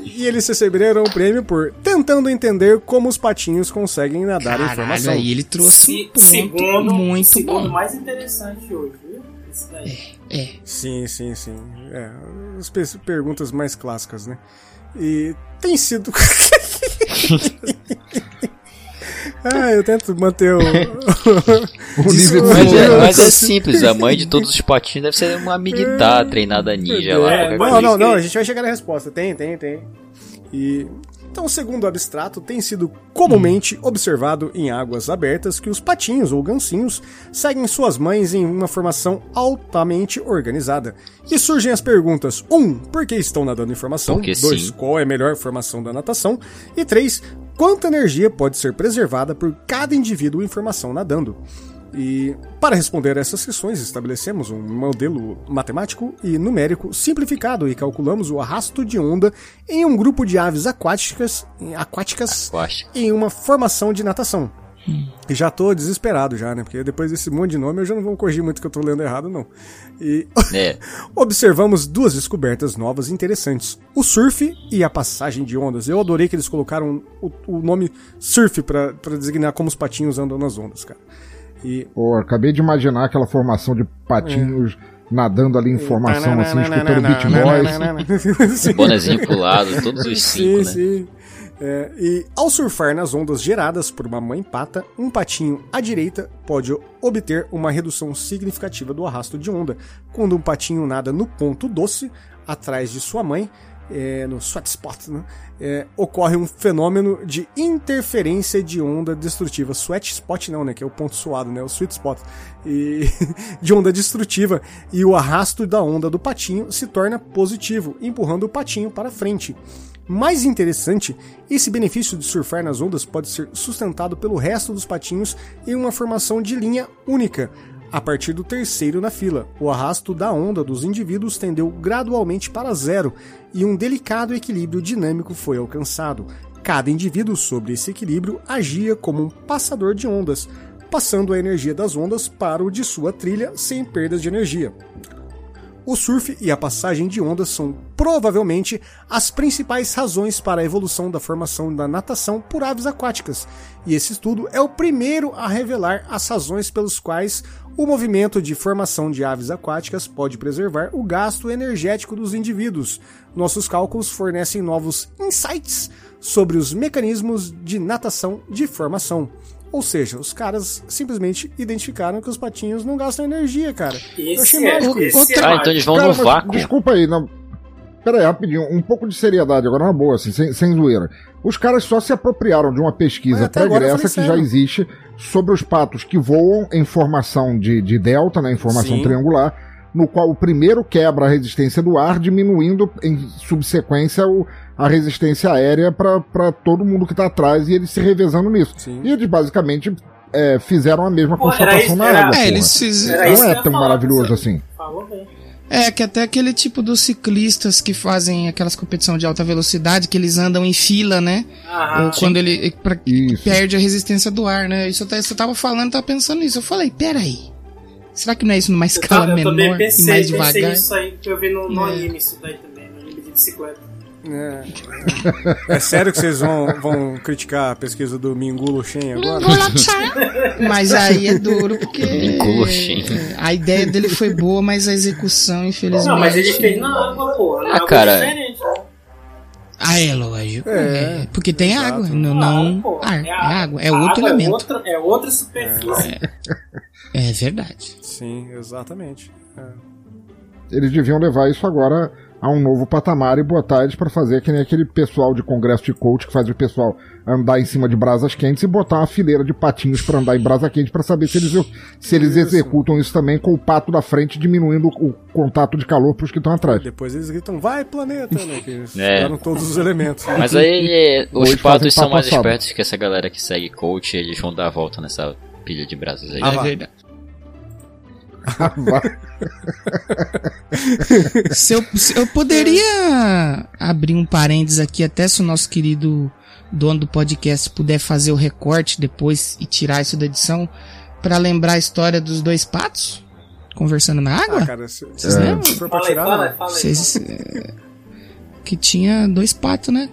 E eles receberam o prêmio por tentando entender como os patinhos conseguem nadar em Caralho, formação. aí ele trouxe um Se- ponto segundo, muito segundo bom. mais interessante hoje, viu? Esse daí. É. Sim, sim, sim. É, as pe- perguntas mais clássicas, né? E tem sido. <laughs> <laughs> ah, eu tento manter o. <laughs> O nível Mas é, mas é simples, a mãe de todos os patinhos deve ser uma militar treinada ninja lá. É, não, coisa. não, não, a gente vai chegar na resposta. Tem, tem, tem. E. Então, segundo o abstrato, tem sido comumente observado em águas abertas que os patinhos ou gancinhos seguem suas mães em uma formação altamente organizada. E surgem as perguntas: 1. Um, por que estão nadando em formação? Porque 2. sim. Qual é a melhor formação da natação? E 3. Quanta energia pode ser preservada por cada indivíduo em formação nadando? E para responder a essas questões, estabelecemos um modelo matemático e numérico simplificado e calculamos o arrasto de onda em um grupo de aves aquáticas, aquáticas Aquático. em uma formação de natação. E já tô desesperado já, né? Porque depois desse monte de nome eu já não vou corrigir muito que eu tô lendo errado, não. E É. <laughs> observamos duas descobertas novas interessantes: o surf e a passagem de ondas. Eu adorei que eles colocaram o, o nome surf pra pra designar como os patinhos andam nas ondas, cara. E Pô, acabei de imaginar aquela formação de patinhos nadando ali em formação, assim, escutando Beat Boys. <laughs> Sim. Bonezinho pro lado, todos os cinco, sim, né? sim. É, e ao surfar nas ondas geradas por uma mãe pata, um patinho à direita pode obter uma redução significativa do arrasto de onda. Quando um patinho nada no ponto doce, atrás de sua mãe, é, no sweat spot, né, é, ocorre um fenômeno de interferência de onda destrutiva. Sweat spot não, né? Que é o ponto suado, né? O sweet spot. E, <laughs> de onda destrutiva. E o arrasto da onda do patinho se torna positivo, empurrando o patinho para frente. Mais interessante, esse benefício de surfar nas ondas pode ser sustentado pelo resto dos patinhos em uma formação de linha única. A partir do terceiro na fila, o arrasto da onda dos indivíduos tendeu gradualmente para zero e um delicado equilíbrio dinâmico foi alcançado. Cada indivíduo sobre esse equilíbrio agia como um passador de ondas, passando a energia das ondas para o de sua trilha sem perdas de energia. O surf e a passagem de ondas são provavelmente as principais razões para a evolução da formação da natação por aves aquáticas, e esse estudo é o primeiro a revelar as razões pelas quais o movimento de formação de aves aquáticas pode preservar o gasto energético dos indivíduos. Nossos cálculos fornecem novos insights sobre os mecanismos de natação de formação. Ou seja, os caras simplesmente identificaram que os patinhos não gastam energia, cara. Eu achei Esse é, mágico esse é Ah, então eles vão Cara, no vácuo. Desculpa aí, não. Pera aí, rapidinho, um pouco de seriedade agora, na boa, assim, sem, sem zoeira. Os caras só se apropriaram de uma pesquisa eu pregressa que já existe sobre os patos que voam em formação de, de delta, né, em formação Sim. triangular, no qual o primeiro quebra a resistência do ar, diminuindo em subsequência o- a resistência aérea para todo mundo que tá atrás e eles se revezando nisso. Sim. E eles basicamente é, fizeram a mesma Pô, constatação na água. É, eles fizeram. Não que é tão maravilhoso assim. Falou bem. É, que até aquele tipo dos ciclistas que fazem aquelas competições de alta velocidade, que eles andam em fila, né? Aham. Ou quando ele pra- perde a resistência do ar, né? Isso eu, ta- isso eu tava falando, tava pensando nisso. Eu falei, peraí. Será que não é isso numa Eu, escala eu também menor pensei, e mais pensei devagar? nisso aí, que eu vi no, no É. anime isso daí também, no anime de bicicleta. É. É sério que vocês vão, vão criticar a pesquisa do Mingulo Shen agora? Mas aí é duro porque Engulo Shen. a ideia dele foi boa, mas a execução, infelizmente. Não, mas ele fez na água, pô. Na Ah, cara. É? Ah, é lógico. É, É, porque tem exato. água, não, não pô, ar. É água, é outro água elemento. É outra, é outra superfície. É verdade. Sim, exatamente. É. Eles deviam levar isso agora a um novo patamar e botar eles pra fazer que nem aquele pessoal de congresso de coach que faz o pessoal andar em cima de brasas quentes e botar uma fileira de patinhos pra andar em brasa quente pra saber se eles, se eles Isso. executam isso também com o pato da frente diminuindo o contato de calor pros que estão atrás. Depois eles gritam, vai planeta, né? Que eles É. fizeram todos os elementos. Mas aí <laughs> é, os Hoje patos são mais assado. espertos que essa galera que segue coach, eles vão dar a volta nessa pilha de brasas aí. Ah, é verdade. Se eu, se eu poderia abrir um parênteses aqui, até se o nosso querido dono do podcast puder fazer o recorte depois e tirar isso da edição, pra lembrar a história dos dois patos conversando na água? Ah, cara, se, Vocês lembram? se for pra Fala aí, tirar, fala não. aí, fala aí. Vocês, é, que tinha dois patos, né?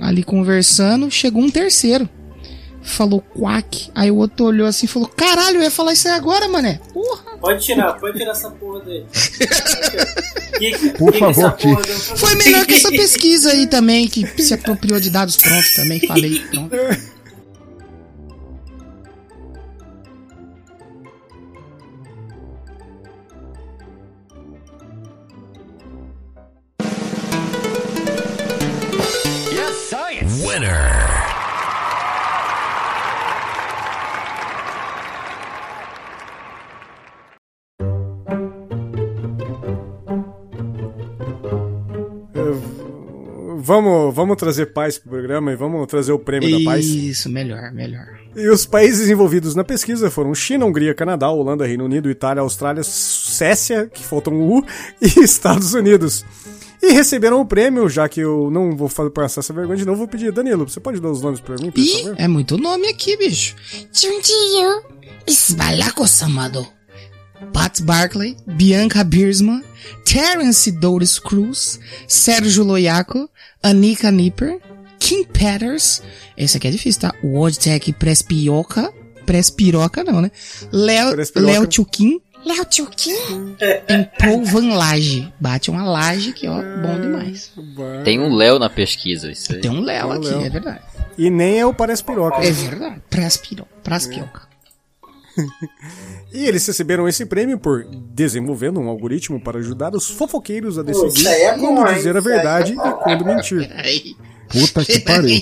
Ali conversando, chegou um terceiro. Falou quack. Aí o outro olhou assim e falou: Caralho, eu ia falar isso aí agora, mané. Porra. Pode tirar, pode tirar essa porra dele. <laughs> Que- que- Por que favor, deu- Foi melhor que essa pesquisa aí também, que se apropriou de dados prontos também. Falei, pronto. <laughs> Vamos, vamos trazer paz pro programa e vamos trazer o prêmio da paz. Isso, melhor, melhor. E os países envolvidos na pesquisa foram China, Hungria, Canadá, Holanda, Reino Unido, Itália, Austrália, Suécia, que faltam um U, e <laughs> Estados Unidos. E receberam o prêmio, já que eu não vou passar essa vergonha de novo, vou pedir, Danilo, você pode dar os nomes pra mim, por Ih, favor? é muito nome aqui, bicho. Juntinho, Esbalaco Samado. Pat Barkley, Bianca Biersma, Terence Doris Cruz, Sérgio Loiaco, Anika Nipper, Kim Peters, esse aqui é difícil, tá? Wojtek Prespioca, Prespiroca não, né? Léo, Prespiroca. Léo Tchukin, Léo Tchukin, em Paul Van Laje. Bate uma laje que, ó, bom demais. Tem um Léo na pesquisa, isso aí. Tem um Léo um aqui, Léo. é verdade. E nem é o Parece Piroca. É verdade. Prespiro, Prespioca. E eles receberam esse prêmio por desenvolvendo um algoritmo para ajudar os fofoqueiros a decidir é quando bom, dizer a verdade é e quando mentir. <laughs> Puta que pariu.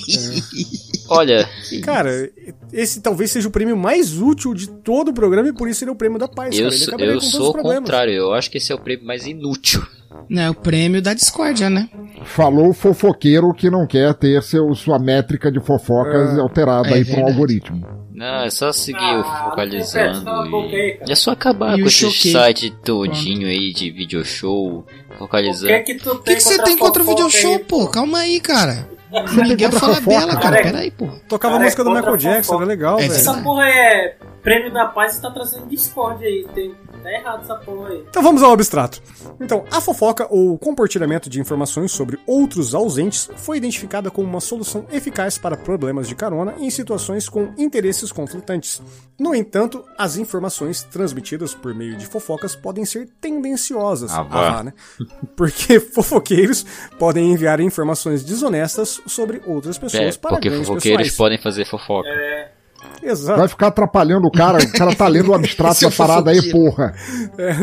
<laughs> Olha, Cara, esse talvez seja o prêmio mais útil de todo o programa e por isso ele é o prêmio da paz. eu, cara. Ele sou- eu sou o contrário. Eu acho que esse é o prêmio mais inútil. Não, é o prêmio da discórdia, né? Falou o fofoqueiro que não quer ter seu, sua métrica de fofocas É. alterada É aí por um verdade. algoritmo. Não, é só seguir Ah, o focalizando. cala a boca aí, E... cara. É só acabar E com o esse choquei. site todinho aí de video show, O que é focalizando. que tu O que, que você tem contra o video show, pô? Calma aí, cara. tem Miguel contra fala fofoca? bela, cara. Cara, Peraí, pô. Tocava a Cara, música do é Michael Jackson, era legal, É velho. Essa porra é prêmio da paz e tá trazendo discórdia aí. Tem... Tá errado essa porra aí. Então vamos ao abstrato. Então, a fofoca ou compartilhamento de informações sobre outros ausentes foi identificada como uma solução eficaz para problemas de carona em situações com interesses conflitantes. No entanto, as informações transmitidas por meio de fofocas podem ser tendenciosas. Ah, vá. vá, né? <laughs> Porque fofoqueiros podem enviar informações desonestas sobre outras É, pessoas para porque ganhos fofoqueiros pessoais. podem fazer fofoca. Exato. Vai ficar atrapalhando o cara, o cara tá lendo o abstrato <laughs> da parada aí, porra. É,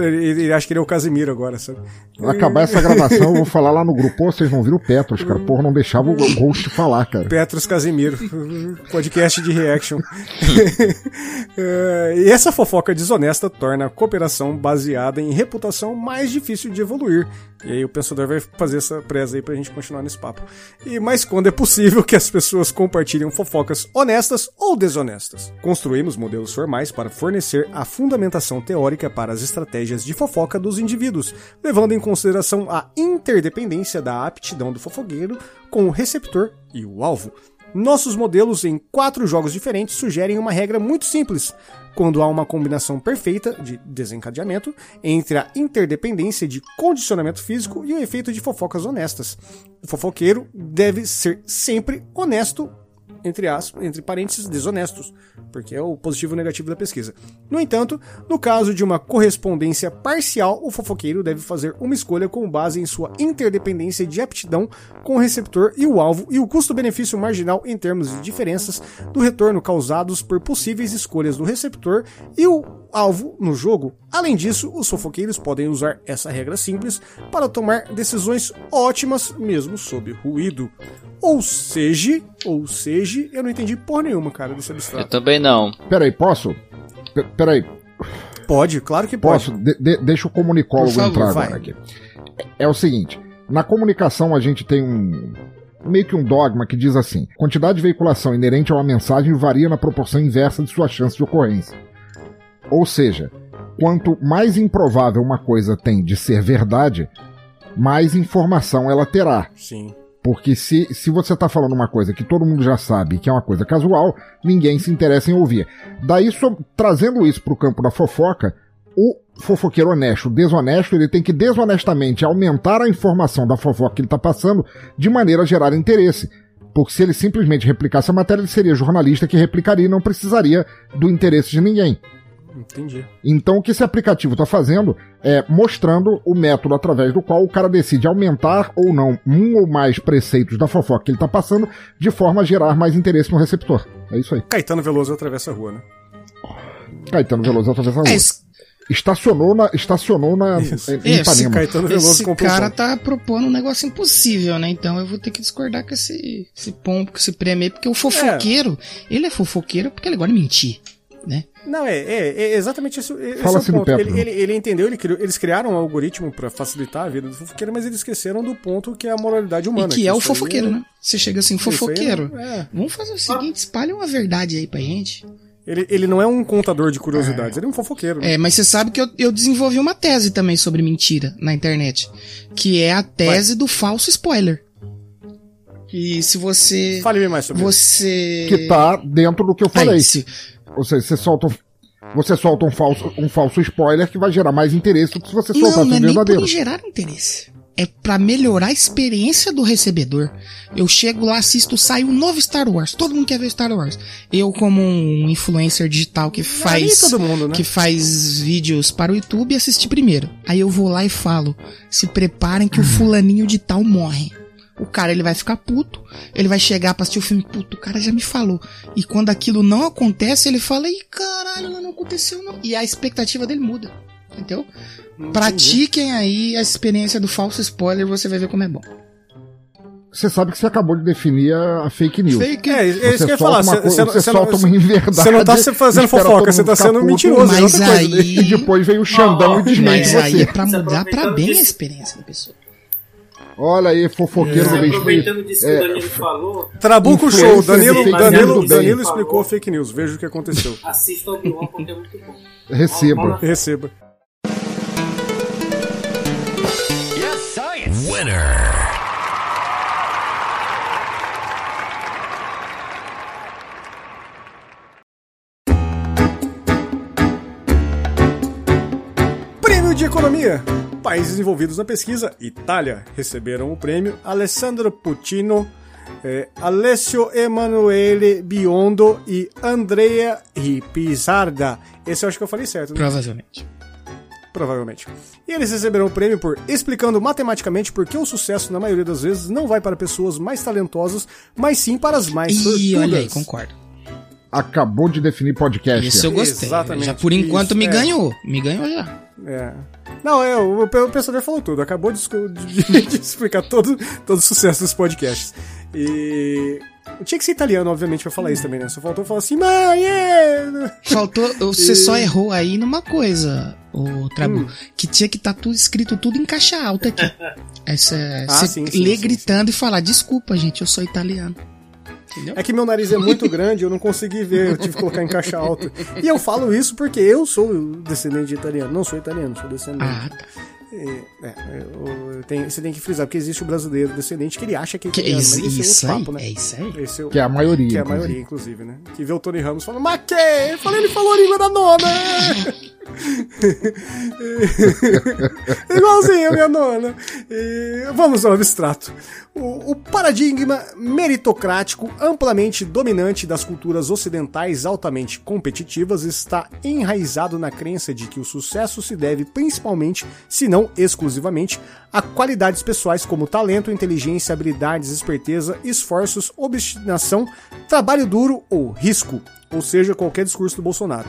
ele, ele acha que ele é o Casimiro agora, sabe? Vai acabar essa gravação, eu vou falar lá no grupo, pô, vocês não viram o Petros, cara. Porra, não deixava o host falar, cara. Petros Casimiro, <laughs> podcast de reaction. <laughs> É, e essa fofoca desonesta torna a cooperação baseada em reputação mais difícil de evoluir. E aí o pensador vai fazer essa presa aí pra gente continuar nesse papo. E mas quando é possível que as pessoas compartilhem fofocas honestas ou desonestas. Construímos modelos formais para fornecer a fundamentação teórica para as estratégias de fofoca dos indivíduos, levando em consideração a interdependência da aptidão do fofoqueiro com o receptor e o alvo. Nossos modelos em quatro jogos diferentes sugerem uma regra muito simples. Quando há uma combinação perfeita de desencadeamento entre a interdependência de condicionamento físico e o efeito de fofocas honestas. O fofoqueiro deve ser sempre honesto entre aspas, entre parênteses, desonestos, porque é o positivo e o negativo da pesquisa. No entanto, no caso de uma correspondência parcial, o fofoqueiro deve fazer uma escolha com base em sua interdependência de aptidão com o receptor e o alvo e o custo-benefício marginal em termos de diferenças do retorno causados por possíveis escolhas do receptor e o alvo no jogo. Além disso, os fofoqueiros podem usar essa regra simples para tomar decisões ótimas mesmo sob ruído. Ou seja, ou seja, eu não entendi porra nenhuma, cara, desse Eu abstrato. também não. Peraí, posso? P- Peraí, Pode, claro que pode. posso? De- de- deixa o comunicólogo favor, entrar vai. agora aqui. É o seguinte, na comunicação a gente tem um meio que um dogma que diz assim: quantidade de veiculação inerente a uma mensagem varia na proporção inversa de sua chance de ocorrência. Ou seja, quanto mais improvável uma coisa tem de ser verdade, mais informação ela terá. Sim. Porque se, se você tá falando uma coisa que todo mundo já sabe que é uma coisa casual, ninguém se interessa em ouvir. Daí, so- trazendo isso pro campo da fofoca, o fofoqueiro honesto, o desonesto, ele tem que desonestamente aumentar a informação da fofoca que ele tá passando de maneira a gerar interesse. Porque se ele simplesmente replicasse a matéria, ele seria jornalista que replicaria e não precisaria do interesse de ninguém. Entendi. Então o que esse aplicativo está fazendo é mostrando o método através do qual o cara decide aumentar ou não um ou mais preceitos da fofoca que ele está passando, de forma a gerar mais interesse no receptor. É isso aí. Caetano Veloso atravessa a rua, né? Caetano Veloso através da rua. É, esse, Estacionou na, estacionou na Isso. em esse Ipanema. Caetano Veloso esse cara tá propondo um negócio impossível, né? Então eu vou ter que discordar com esse, esse pombo, com esse prêmio aí, porque o fofoqueiro, ele é fofoqueiro porque ele gosta de mentir, né? Não, é, é, é exatamente isso. Esse Fala é o ponto. Ele, ele, ele entendeu, ele criou- eles criaram um algoritmo pra facilitar a vida do fofoqueiro, mas eles esqueceram do ponto que é a moralidade E humana. que é o isso aí fofoqueiro, né? Você chega assim, aí fofoqueiro. não- é. Vamos fazer o seguinte, espalha uma verdade aí pra gente. Ele, ele não é um contador de curiosidades, ele é um fofoqueiro. É, mas você sabe que eu, eu desenvolvi uma tese também sobre mentira na internet. Que é a tese do falso spoiler. E se você. Fale mais sobre isso. Você. Que tá dentro do que eu falei. Aí, se- Ou seja, você solta, um- você solta um, falso, um falso spoiler que vai gerar mais interesse do que se você Não, soltasse não é um nem por verdadeiro. gerar interesse. É pra melhorar a experiência do recebedor. Eu chego lá, assisto, sai um novo Star Wars. Todo mundo quer ver Star Wars. Eu, como um influencer digital que nem faz. todo mundo, né? que faz vídeos para o YouTube, assisti primeiro. Aí eu vou lá e falo: se preparem que o fulaninho de tal morre. O cara ele vai ficar puto, ele vai chegar pra assistir o filme, puto, o cara já me falou. E quando aquilo não acontece, ele fala: ih, caralho, não aconteceu não. E a expectativa dele muda. Entendeu? Pratiquem aí a experiência do falso spoiler, você vai ver como é bom. Você sabe que você acabou de definir a, fake news. Fake. É, é isso que eu Você ia falar. Você, coisa- você, solta não, uma inverdade. você não tá se fazendo fofoca, você tá sendo puto, mentiroso. é Mas aí- E depois vem o Xandão e desmente Mas aí você. é pra mudar pra bem a experiência da pessoa. Olha aí, fofoqueiro do mês Aproveitando disso que É, o Danilo falou, Trabuco Show, Danilo, Danilo, Danilo bem. explicou fake news, veja o que aconteceu. assista o Obi-Wan porque é muito bom. Receba. Receba. Prêmio de Economia. Países envolvidos na pesquisa, Itália, receberam o prêmio Alessandro Puccino, eh, Alessio Emanuele Biondo e Andrea Pizarda. Esse eu acho que eu falei certo, né? Provavelmente. Provavelmente. E eles receberão o prêmio por explicando matematicamente por que o sucesso, na maioria das vezes, não vai para pessoas mais talentosas, mas sim para as mais Ih, sortudas. olha aí, concordo. Acabou de definir podcast. Isso eu gostei. Exatamente, Já por enquanto isso, me é. ganhou. Me ganhou já. É. Não, é, o, o pensador falou tudo. Acabou de, de- <laughs> de explicar todo, todo o sucesso dos podcasts. E. Tinha que ser italiano, obviamente, pra falar isso também, né? Só faltou falar assim, mãe, é... Faltou. Você só errou aí numa coisa, o Trabu. Hum. Que tinha que estar tudo escrito tudo em caixa alta aqui. <laughs> Essa, Ah, você sim, sim, ler sim, gritando e falar, desculpa, gente, eu sou italiano. Entendeu? É que meu nariz é muito <laughs> grande, eu não consegui ver, eu tive que colocar em caixa alta. E eu falo isso porque eu sou descendente de italiano. Não sou italiano, sou descendente. Ah, tá. É, é, eu- eu tenho- você tem que frisar, porque existe o brasileiro descendente que ele acha que é Que é italiano, isso, mas esse isso é aí? papo, né? É isso aí? Esse é o- Que é a maioria. Que é a maioria, inclusive, né? Que vê o Tony Ramos falando, mas que? Eu falei, ele falou a língua da nona! <laughs> <laughs> Igualzinho minha nona. E vamos ao abstrato. O, o paradigma meritocrático amplamente dominante das culturas ocidentais altamente competitivas está enraizado na crença de que o sucesso se deve principalmente, se não exclusivamente, a qualidades pessoais como talento, inteligência, habilidades, esperteza, esforços, obstinação, trabalho duro ou risco, ou seja, qualquer discurso do Bolsonaro.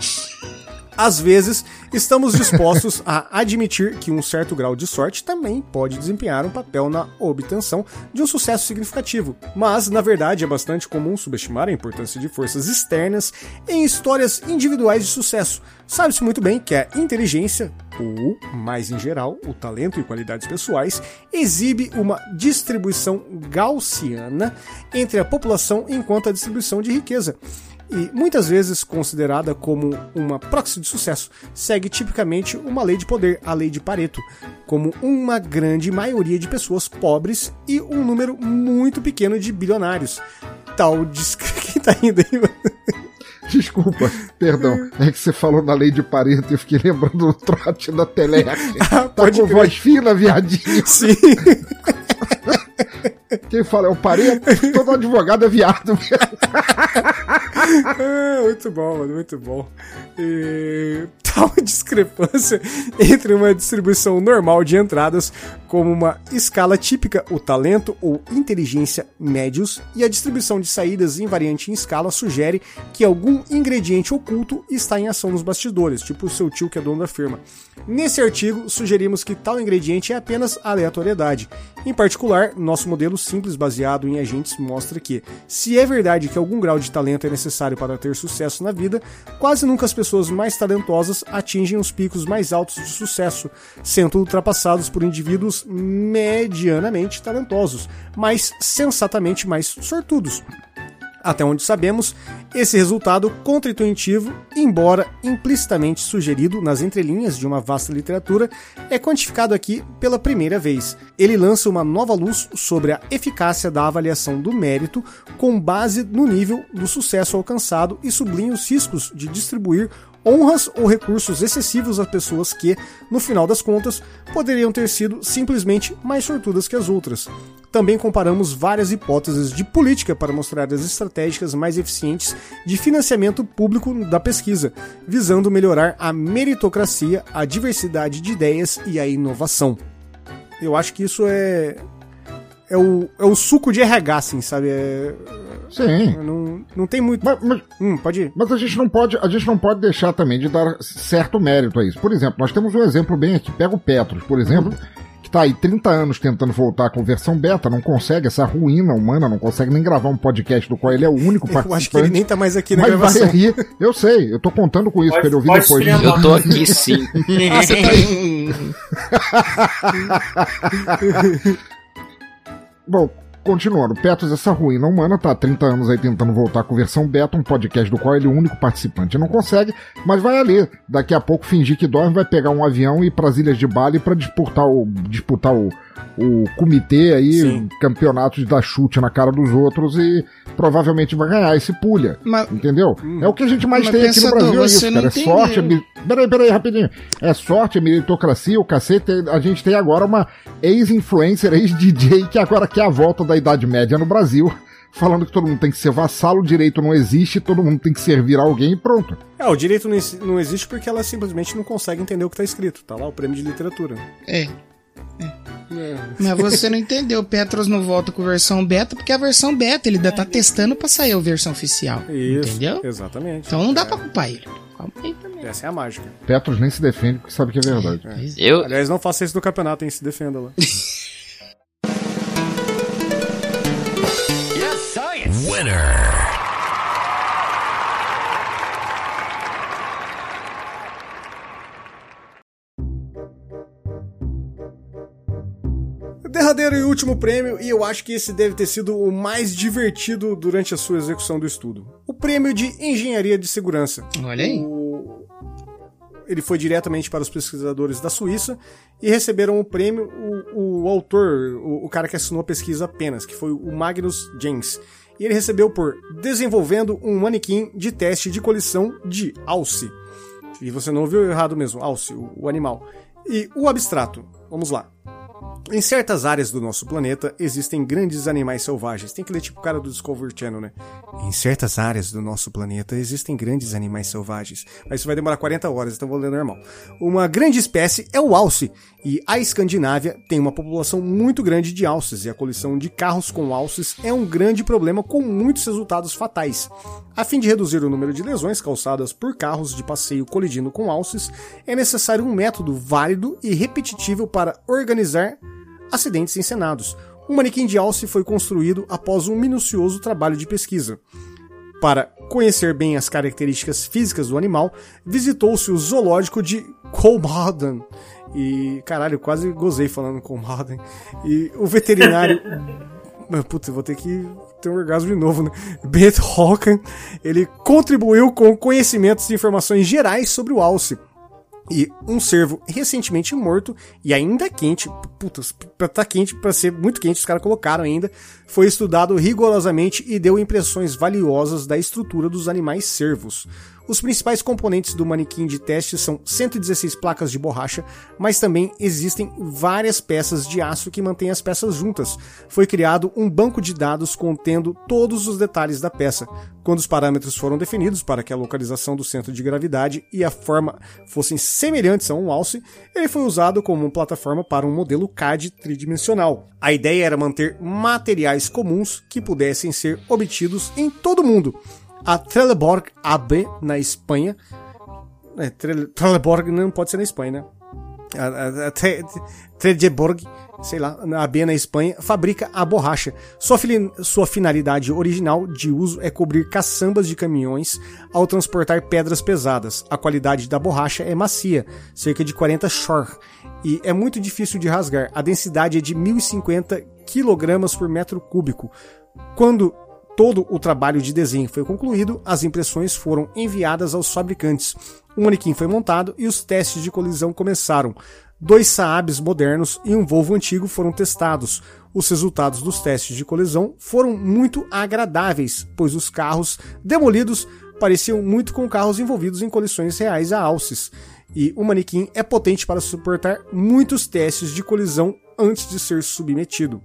Às vezes, estamos dispostos a admitir que um certo grau de sorte também pode desempenhar um papel na obtenção de um sucesso significativo, mas, na verdade, é bastante comum subestimar a importância de forças externas em histórias individuais de sucesso. Sabe-se muito bem que a inteligência, ou, mais em geral, o talento e qualidades pessoais, exibe uma distribuição gaussiana entre a população enquanto a distribuição de riqueza e muitas vezes considerada como uma proxy de sucesso, segue tipicamente uma lei de poder, a lei de Pareto, como uma grande maioria de pessoas pobres e um número muito pequeno de bilionários. Tal de... <laughs> Quem tá indo aí? Desculpa, perdão. É que você falou na lei de Pareto e eu fiquei lembrando do trote da Telec. <laughs> tá pode com crer. voz fina, viadinho. Sim. <laughs> Quem fala é o Pareto? Todo advogado é viado. <laughs> Ah, muito bom, mano, muito bom. E... tal <laughs> discrepância entre uma distribuição normal de entradas, como uma escala típica, o talento ou inteligência médios, e a distribuição de saídas invariante em escala sugere que algum ingrediente oculto está em ação nos bastidores, tipo o seu tio que é dono da firma. Nesse artigo, sugerimos que tal ingrediente é apenas aleatoriedade. Em particular, nosso modelo simples baseado em agentes mostra que, se é verdade que algum grau de talento é necessário para ter sucesso na vida, quase nunca as pessoas mais talentosas atingem os picos mais altos de sucesso, sendo ultrapassados por indivíduos medianamente talentosos, mas sensatamente mais sortudos. Até onde sabemos, esse resultado contra-intuitivo, embora implicitamente sugerido nas entrelinhas de uma vasta literatura, é quantificado aqui pela primeira vez. Ele lança uma nova luz sobre a eficácia da avaliação do mérito com base no nível do sucesso alcançado e sublinha os riscos de distribuir honras ou recursos excessivos a pessoas que, no final das contas, poderiam ter sido simplesmente mais sortudas que as outras. Também comparamos várias hipóteses de política para mostrar as estratégicas mais eficientes de financiamento público da pesquisa, visando melhorar a meritocracia, a diversidade de ideias e a inovação. Eu acho que isso é é o, é o suco de RH, assim, sabe? É, Sim. não, não tem muito. Mas, mas, Hum, pode ir. mas a gente não pode, a gente não pode deixar também de dar certo mérito a isso. Por exemplo, nós temos um exemplo bem aqui. Pega o Petros, por exemplo, que tá aí 30 anos tentando voltar com versão beta, não consegue essa ruína humana, não consegue nem gravar um podcast do qual ele é o único Eu participante. acho que ele nem tá mais aqui na mas vai gravação. aí, eu sei, eu tô contando com isso Pode- pra ele ouvir depois. Eu tô aqui sim. <laughs> <laughs> Ah, você tá aí. <laughs> Bom, continuando, Petros, essa ruína humana tá há 30 anos aí tentando voltar com versão beta, um podcast do qual ele é o único participante. Não consegue, mas vai ali. Daqui a pouco fingir que dorme, vai pegar um avião e ir pras Ilhas de Bali pra disputar o, disputar o, o comitê aí, Sim. campeonatos da chute na cara dos outros e provavelmente vai ganhar esse pulha. Mas, Entendeu? É o que a gente mais tem aqui no Brasil, é isso, cara. É sorte, é Peraí, peraí, rapidinho. É sorte, é meritocracia, o cacete. A gente tem agora uma ex-influencer, ex-DJ, que agora quer a volta da Idade Média no Brasil, <laughs> falando que todo mundo tem que ser vassalo, o direito não existe, todo mundo tem que servir a alguém e pronto. É, o direito não, exi- não existe porque ela simplesmente não consegue entender o que tá escrito. Tá lá o prêmio de literatura. é. É. Mas você não entendeu. O Petros não volta com versão beta porque a versão beta ele ainda tá testando pra sair a versão oficial. Isso. Entendeu? Exatamente. Então não dá É, pra culpar ele. Calma aí também. Essa é a mágica. Petros nem se defende porque sabe que é verdade. Pois é. Eu, Aliás, não faça isso no campeonato, hein? Se defenda lá. <laughs> Derradeiro e último prêmio, e eu acho que esse deve ter sido o mais divertido durante a sua execução do estudo. O prêmio de Engenharia de Segurança. Olha aí. O- Ele foi diretamente para os pesquisadores da Suíça e receberam o prêmio o, o autor, o, o cara que assinou a pesquisa apenas, que foi o Magnus James. E ele recebeu por desenvolvendo um manequim de teste de colisão de alce. E você não ouviu errado mesmo, alce, o, o animal. E o abstrato, vamos lá. Em certas áreas do nosso planeta existem grandes animais selvagens. Tem que ler tipo o cara do Discovery Channel, né? Em certas áreas do nosso planeta existem grandes animais selvagens. Mas isso vai demorar 40 horas, então vou ler normal. Uma grande espécie é o alce. E a Escandinávia tem uma população muito grande de alces. E a colisão de carros com alces é um grande problema com muitos resultados fatais. A fim de reduzir o número de lesões causadas por carros de passeio colidindo com alces, é necessário um método válido e repetitível para organizar acidentes encenados. Um manequim de alce foi construído após um minucioso trabalho de pesquisa. Para conhecer bem as características físicas do animal, visitou-se o zoológico de Colbaden. E, caralho, quase gozei falando Colbaden. E o veterinário. <laughs> Putz, vou ter que ter um orgasmo de novo, né? Beth Hawken, ele contribuiu com conhecimentos e informações gerais sobre o alce. E um cervo recentemente morto e ainda quente, putas, pra tá quente, pra ser muito quente, os caras colocaram ainda, foi estudado rigorosamente e deu impressões valiosas da estrutura dos animais cervos. Os principais componentes do manequim de teste são 116 placas de borracha, mas também existem várias peças de aço que mantêm as peças juntas. Foi criado um banco de dados contendo todos os detalhes da peça. Quando os parâmetros foram definidos para que a localização do centro de gravidade e a forma fossem semelhantes a um alce, ele foi usado como uma plataforma para um modelo CAD tridimensional. A ideia era manter materiais comuns que pudessem ser obtidos em todo o mundo. A Trelleborg AB na Espanha. É, Trelleborg não pode ser na Espanha, né? A Tre- Trelleborg, sei lá, na AB na Espanha, fabrica a borracha. Sua, fili- sua finalidade original de uso é cobrir caçambas de caminhões ao transportar pedras pesadas. A qualidade da borracha é macia, cerca de 40 shor, e é muito difícil de rasgar. A densidade é de 1050 kg por metro cúbico. Quando todo o trabalho de desenho foi concluído, as impressões foram enviadas aos fabricantes. O manequim foi montado e os testes de colisão começaram. Dois Saabs modernos e um Volvo antigo foram testados. Os resultados dos testes de colisão foram muito agradáveis, pois os carros demolidos pareciam muito com carros envolvidos em colisões reais a alces. E o manequim é potente para suportar muitos testes de colisão antes de ser submetido.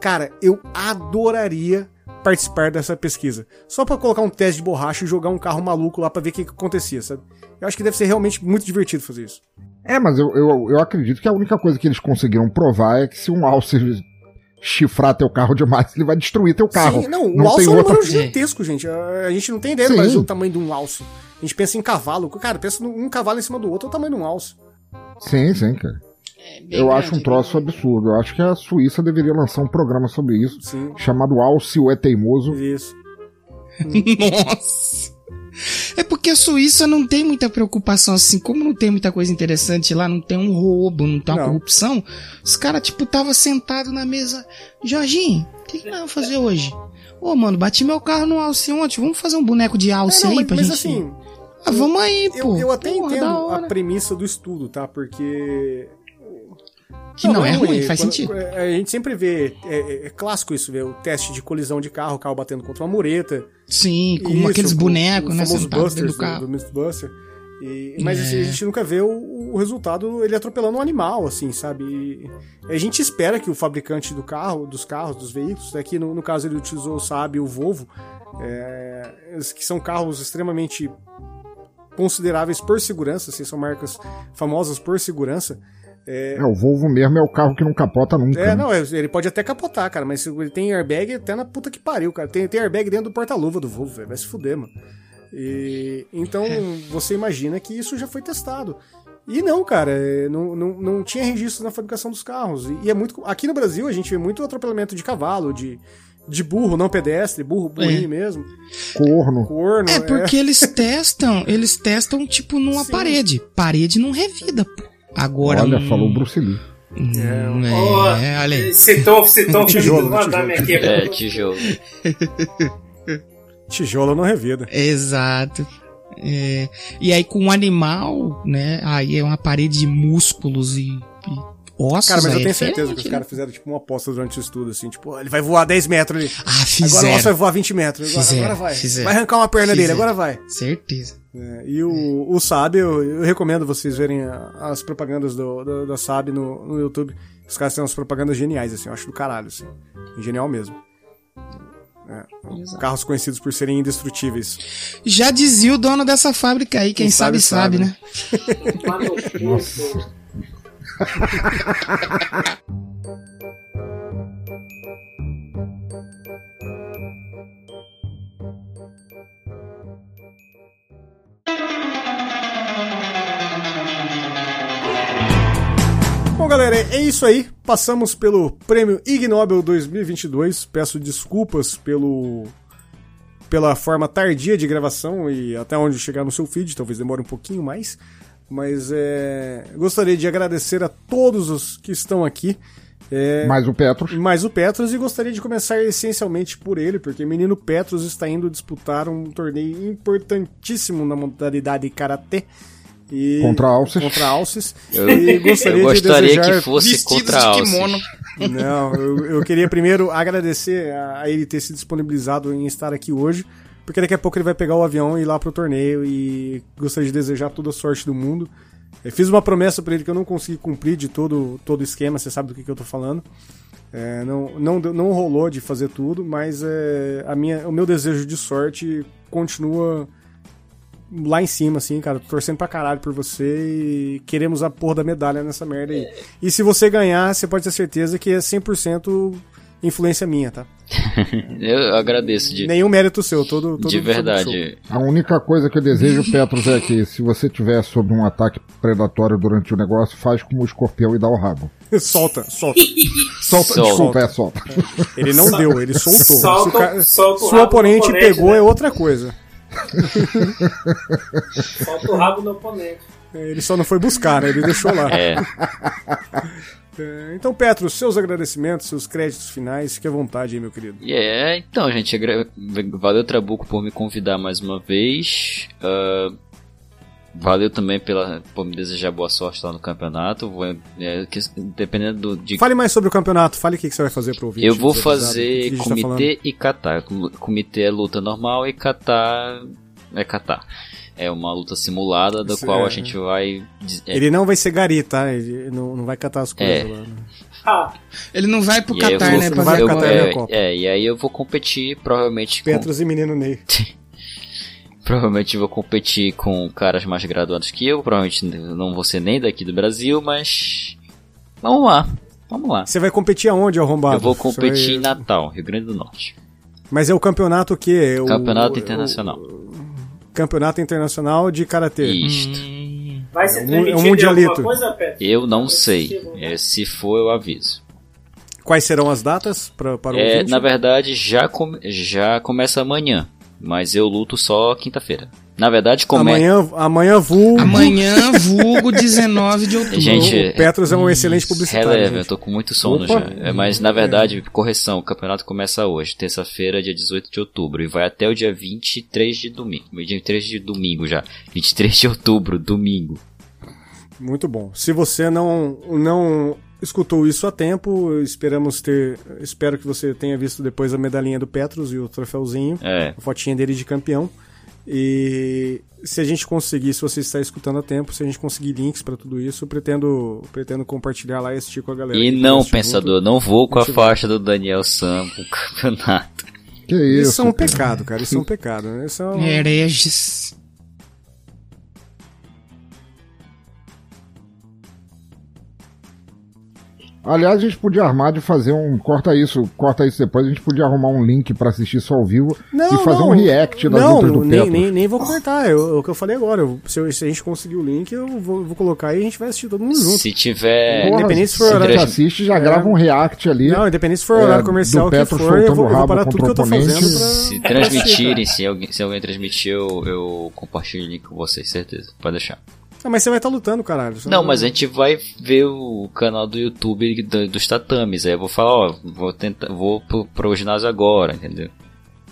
Cara, eu adoraria participar dessa pesquisa. Só pra colocar um teste de borracha e jogar um carro maluco lá pra ver o que, que acontecia, sabe? Eu acho que deve ser realmente muito divertido fazer isso. É, mas eu, eu, eu acredito que a única coisa que eles conseguiram provar é que se um alce chifrar teu carro demais, ele vai destruir teu carro. Sim, não, o não alce tem é um outra. gigantesco, gente. A gente não tem ideia Sim. do tamanho de um alce. A gente pensa em cavalo. Cara, pensa num um cavalo em cima do outro, é o tamanho de um alce. Sim, sim, cara. Bem Eu acho grande, um troço absurdo. Eu acho que a Suíça deveria lançar um programa sobre isso, Sim. chamado Alce o é Teimoso. Isso. <laughs> Nossa! É porque a Suíça não tem muita preocupação assim, como não tem muita coisa interessante lá, não tem um roubo, não tem uma Não. corrupção. Os caras, tipo, tava sentado na mesa. Jorginho, o que, que nós vamos fazer hoje? Ô, mano, bati meu carro no alce ontem, vamos fazer um boneco de alce É, não, aí mas, pra mas gente. assim, ah, vamos aí, pô. eu, eu até Porra, entendo a premissa do estudo, tá? Porque Que não, é ruim, faz Quando- sentido. é, A gente sempre vê, é, é- é clássico isso, ver o teste de colisão de carro, o carro batendo contra uma mureta. Sim, com Isso, aqueles bonecos, né, sentados dentro Busters, do carro. Do, do Mythbuster. E, mas É. assim, a gente nunca vê o, o resultado, ele atropelando um animal, assim, sabe? E a gente espera que o fabricante do carro, dos carros, dos veículos, aqui no, no caso ele utilizou o Saab e o Volvo, é, que são carros extremamente consideráveis por segurança, assim, são marcas famosas por segurança. É, o Volvo mesmo é o carro que não capota nunca. É, né? não, ele pode até capotar, cara, mas ele tem airbag até na puta que pariu, cara. Tem, tem airbag dentro do porta-luva do Volvo, velho. Vai se fuder, mano. E, então, você imagina que isso já foi testado. E não, cara, é, não, não, não tinha registro na fabricação dos carros. E, e é muito. Aqui no Brasil a gente vê muito atropelamento de cavalo, de, de burro, não pedestre, burro, burrinho É. mesmo. Corno. Corno. É porque eles testam, eles testam tipo numa Sim. parede. Parede não revida, pô. Agora. Olha, hum, falou Bruce Lee. hum, Ó, é, olha aí. Citou, citou <laughs> Tijolo, tijolo. Aqui. É, tijolo. <laughs> Tijolo não revida. Exato. É, e aí com o animal, né? Aí é uma parede de músculos e, e ossos. Cara, mas eu é tenho certeza que os né? caras fizeram tipo uma aposta durante o estudo, assim, tipo, ele vai voar 10 metros ali. Ah, Agora o fizeram. nosso vai voar 20 metros. Agora, Fizeram, agora vai. fizeram. Vai arrancar uma perna dele, Fizeram. agora vai. Certeza. É, e o, o Saab, eu, eu recomendo vocês verem a- as propagandas do, do- da Saab no, no YouTube. Os caras têm umas propagandas geniais, assim, eu acho do caralho, assim. Genial mesmo. É, carros conhecidos por serem indestrutíveis. Já dizia o dono dessa fábrica aí, quem, Quem sabe, sabe, sabe, sabe, né? <laughs> <laughs> <laughs> Bom, galera, é isso aí. Passamos pelo Prêmio Ig Nobel 2022. Peço desculpas pelo pela forma tardia de gravação e até onde chegar no seu feed, talvez demore um pouquinho mais. Mas é, gostaria de agradecer a todos os que estão aqui. É, Mais o Petros. mais o Petros e gostaria de começar essencialmente por ele, porque o menino Petros está indo disputar um torneio importantíssimo na modalidade Karatê. E, Contra Alces. Contra Alces. Eu, E gostaria, <laughs> eu gostaria de desejar... que fosse contra de kimono. Não, eu, eu queria primeiro agradecer a, a ele ter se disponibilizado em estar aqui hoje, porque daqui a pouco ele vai pegar o avião e ir lá pro torneio e gostaria de desejar toda a sorte do mundo. Eu fiz uma promessa para ele que eu não consegui cumprir de todo todo o esquema, você sabe do que, que eu tô falando. É, não, não, não rolou de fazer tudo, mas é, a minha, o meu desejo de sorte continua lá em cima, assim, cara. Tô torcendo pra caralho por você e queremos a porra da medalha nessa merda aí. E se você ganhar, você pode ter certeza que é 100% influência minha, tá? <laughs> eu agradeço de Nenhum mérito seu, todo, todo de verdade. A única coisa que eu desejo, Petros, é que se você tiver sob um ataque predatório durante o negócio, faz como o escorpião e dá o rabo. <laughs> solta, solta. <laughs> Solta, Solta. desculpa, é solta. Ele não deu, ele soltou. Solta- se o, cara- solta rabo oponente oponente, pegou, né? é outra coisa. Solta o rabo do oponente. Ele só não foi buscar, né? Ele deixou lá. É, É, Então, Petro, seus agradecimentos, seus créditos finais, fique à vontade aí, meu querido. É, então, gente, valeu Trabuco por me convidar mais uma vez. Ah, valeu também pela, por me desejar boa sorte lá no campeonato. Vou, é, que- dependendo do, de Fale mais sobre o campeonato, fale o que que você vai fazer pro ouvinte. Eu vou fazer tá comitê e catar. Com- Comitê é luta normal e catar é catar. É uma luta simulada da Isso qual é- a gente vai. é, Ele não vai ser gari, tá? Ele não, não vai catar as coisas É. lá. né? Ah, Ele não vai pro e Qatar, vou- né? não Pra vai pro Qatar, é. né? é, Copa. é, e aí eu vou competir provavelmente com, Petros e menino Ney. <laughs> provavelmente vou competir com caras mais graduados que eu, provavelmente não vou ser nem daqui do Brasil, mas vamos lá. Vamos lá. Você vai competir aonde, arrombado? Eu vou competir em vai- Natal, Rio Grande do Norte. Mas é o campeonato o quê? O- Campeonato o- internacional. o Campeonato Internacional de Karatê. Isto. Hum, vai ser É um- transmitido é um mundialito. alguma coisa? Eu não Vai sei. É, se for, eu aviso. Quais serão as datas pra, para o É, ouvinte? na verdade, já, come- já começa amanhã. Mas eu luto só quinta-feira. Na verdade, começa. Amanhã, amanhã vulgo. Amanhã, vulgo 19 de outubro. Gente, O Petros é um excelente publicitário. releva, eu gente. tô com muito sono Opa. já. É, mas na verdade, correção, o campeonato começa hoje, terça-feira, dia 18 de outubro, e vai até o dia 23 de domingo. Dia 23 de domingo já. 23 de outubro, domingo. Muito bom. Se você não, não escutou isso a tempo, esperamos ter. Espero que você tenha visto depois a medalhinha do Petros e o troféuzinho. É. a fotinha dele de campeão. E se a gente conseguir, se você está escutando a tempo, se a gente conseguir links pra tudo isso, eu pretendo, pretendo compartilhar lá e assistir com a galera. E não, pensador, junto. não vou com a faixa do Daniel Sam pro campeonato. Que isso? Isso é um pecado, cara. Isso é um pecado. né? Isso é um... Hereges. Aliás, a gente podia armar de fazer um. Corta isso, corta isso depois. A gente podia arrumar um link pra assistir isso ao vivo Não, e fazer não. um react das não, lutas do nem, nem, nem vou cortar. Eu- É o que eu falei agora. Eu- se, eu- se a gente conseguir o link, eu vou, vou colocar e a gente vai assistir todo mundo junto. Se tiver. Porra, independente se for horário- a gente assiste, já grava um react ali. Não, independente se for É, horário comercial que for, eu vou, eu o vou parar tudo que eu tô fazendo pra... Se transmitirem, se alguém, se alguém transmitir, eu, eu compartilho o link com vocês, certeza. Pode deixar. Ah, mas você vai estar lutando, caralho. Você Não, mas a gente vai ver o canal do YouTube do- dos tatames. Aí eu vou falar, ó, vou tentar, vou pro, pro ginásio agora, entendeu?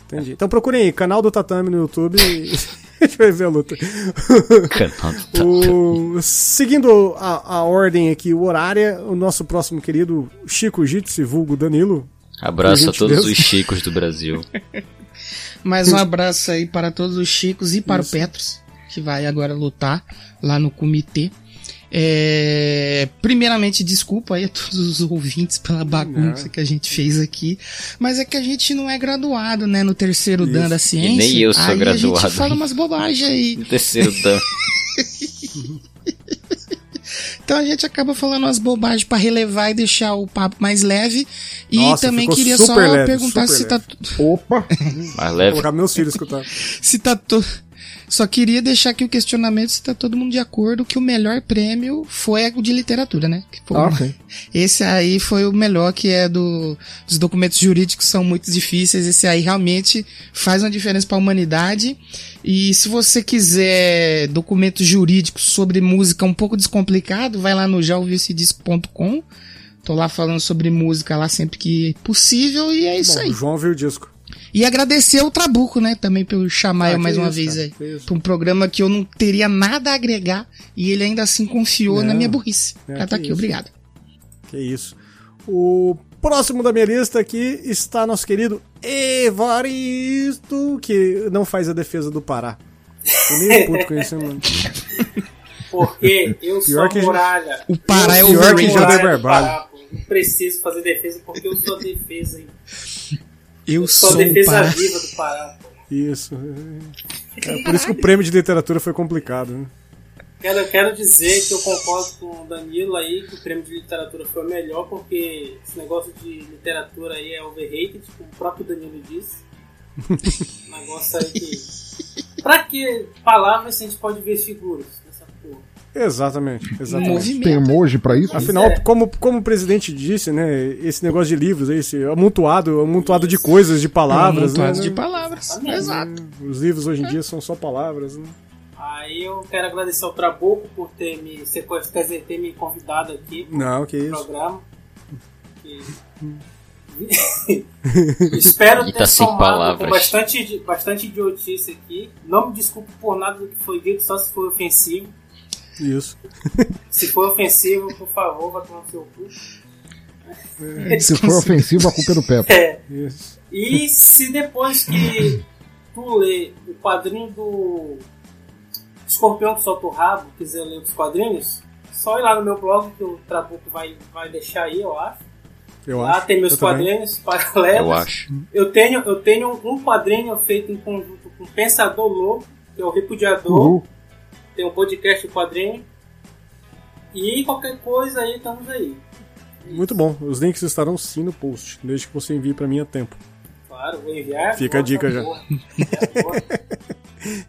Entendi. Então procurem aí, canal do Tatame no YouTube e <laughs> a gente vai ver a luta. <laughs> Canal do tatame. O- seguindo a, a ordem aqui, o horária, o nosso próximo querido Chico Jitsi, vulgo Danilo. Abraço a todos gentileza. os chicos do Brasil. <laughs> Mais um abraço aí para todos os Chicos e para o Petros, que vai agora lutar lá no comitê. É, primeiramente, desculpa aí a todos os ouvintes pela bagunça que a gente fez aqui, mas é que a gente não é graduado, né, no terceiro Isso. dan da ciência. nem eu sou aí a graduado. gente fala umas bobagens aí. Terceiro dan. <laughs> Então a gente acaba falando umas bobagens pra relevar e deixar o papo mais leve. E Nossa, também ficou queria só leve, perguntar super se tá, Opa! Mais Vou leve. colocar meus filhos escutar. <laughs> se tá to... Só queria deixar aqui o questionamento se tá todo mundo de acordo que o melhor prêmio foi o de literatura, né? Que foi Ah, o- sim. <laughs> Esse aí foi o melhor, que é do os documentos jurídicos são muito difíceis. Esse aí realmente faz uma diferença para a humanidade. E se você quiser documentos jurídicos sobre música um pouco descomplicado, vai lá no jaouviusedisco.com. Tô lá falando sobre música lá sempre que possível e é isso Bom, aí. o João viu o disco. E agradecer o Trabuco, né, também por chamar Ah, eu mais uma isso, vez cara, aí. Pra um programa que eu não teria nada a agregar e ele ainda assim confiou Não. na minha burrice. É, Já tá que aqui, isso. obrigado. Que isso. O Próximo da minha lista aqui está nosso querido Evaristo, que não faz a defesa do Pará. Eu nem puto com isso, mano. <laughs> Porque eu sou Pior que a gente- muralha. O Pará é sou pior que já deu. Não preciso fazer defesa porque eu sou a defesa. hein? Eu Sou a sou o defesa Pará. viva do Pará. pô. Isso. É por isso que o prêmio de literatura foi complicado. Né? Quero, quero dizer que eu concordo com o Danilo aí que o prêmio de literatura foi o melhor porque esse negócio de literatura aí é overrated, como o próprio Danilo disse. <laughs> Um negócio aí que. Pra que palavras se a gente pode ver figuras? Exatamente, exatamente. Movimento. Tem emoji pra isso? Afinal, é. como, como o presidente disse, né, esse negócio de livros, esse amontoado, amontoado de coisas, de palavras, né, Montuados né? de palavras. Exato. Os livros hoje em dia são só palavras, né? Aí eu quero agradecer ao Trabuco por ter me dizer, ter me convidado aqui Não, que no isso. programa. Que- <laughs> Espero E ter tá sem somado com bastante, bastante idiotice aqui. Não me desculpe por nada do que foi dito, só se for ofensivo. Isso. Se for ofensivo, por favor, vá tomar no seu cu. Se for ofensivo, a culpa é do Pepe. É. Isso. E se depois que tu ler o quadrinho do Escorpião que solta o rabo, quiser ler os quadrinhos, só ir lá no meu blog que o Trabuco vai, vai deixar aí, eu acho. Eu lá acho. tem meus Eu também. quadrinhos paralelos. Eu acho. Eu tenho, eu tenho um quadrinho feito em conjunto com o Pensador Louco, que é o Repudiador. Uhul. Tem um podcast de quadrinho. E qualquer coisa aí, estamos aí. Muito bom. Os links estarão sim no post, desde que você envie pra mim a tempo. Claro, vou enviar. Fica a dica já. <laughs>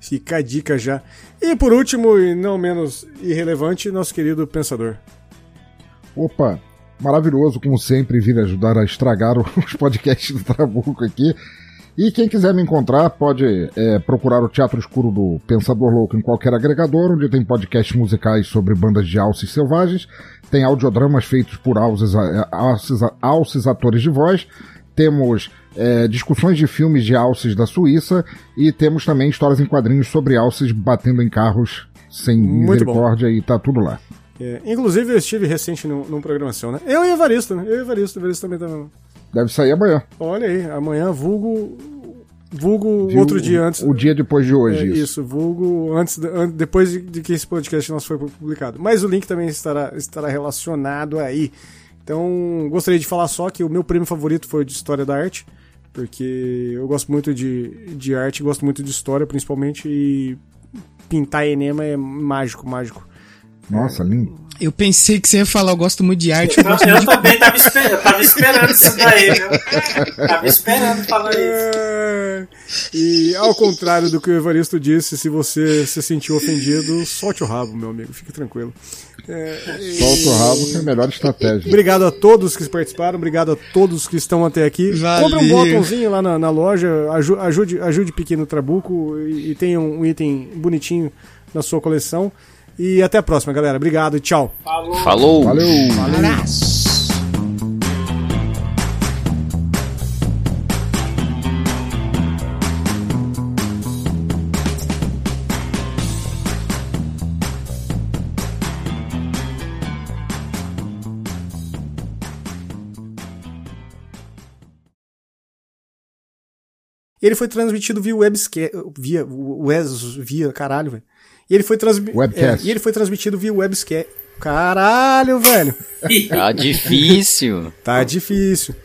Fica a dica já. E por último, e não menos irrelevante, nosso querido Pensador. Opa, maravilhoso, como sempre, vir ajudar a estragar <laughs> os podcasts do Trabuco aqui. E quem quiser me encontrar pode é, procurar o Teatro Escuro do Pensador Louco em qualquer agregador, onde tem podcasts musicais sobre bandas de alces selvagens, tem audiodramas feitos por alces, alces, alces atores de voz, temos é, discussões de filmes de alces da Suíça e temos também histórias em quadrinhos sobre alces batendo em carros sem Muito bom. misericórdia e tá tudo lá. É, inclusive, eu estive recente num, num programação, né? Eu e Evaristo, né? Eu e Evaristo, o Evaristo também tá. Deve sair amanhã. Olha aí, amanhã, vulgo. Vulgo Viu? outro dia antes. O dia depois de hoje, É, isso. isso. vulgo antes, de- an- depois de, de que esse podcast nosso foi publicado. Mas o link também estará, estará relacionado aí. Então, gostaria de falar só que o meu prêmio favorito foi o de História da Arte, porque eu gosto muito de, de arte, gosto muito de história, principalmente, e pintar enema é mágico, mágico. Nossa, lindo. Eu pensei que você ia falar, eu gosto muito de arte, eu Eu, eu de também tava esperando, eu tava esperando isso daí, viu? Tava esperando falar isso. É, E ao contrário do que o Evaristo disse, se você se sentiu ofendido, solte o rabo, meu amigo, fique tranquilo. Solta o rabo que é a melhor estratégia. Obrigado a todos que participaram, obrigado a todos que estão até aqui. Valeu. Compre um botãozinho lá na, na loja, aju- ajude, ajude Pequeno Trabuco e, e tenha um item bonitinho na sua coleção. E até a próxima, galera. Obrigado e tchau. Falou. Falou! Valeu! abraço. Ele foi transmitido via websca via wes, via caralho, velho. E ele foi transmitido Webcast. e ele foi transmitido via webscast. Caralho, velho. <laughs> Tá difícil. Tá difícil.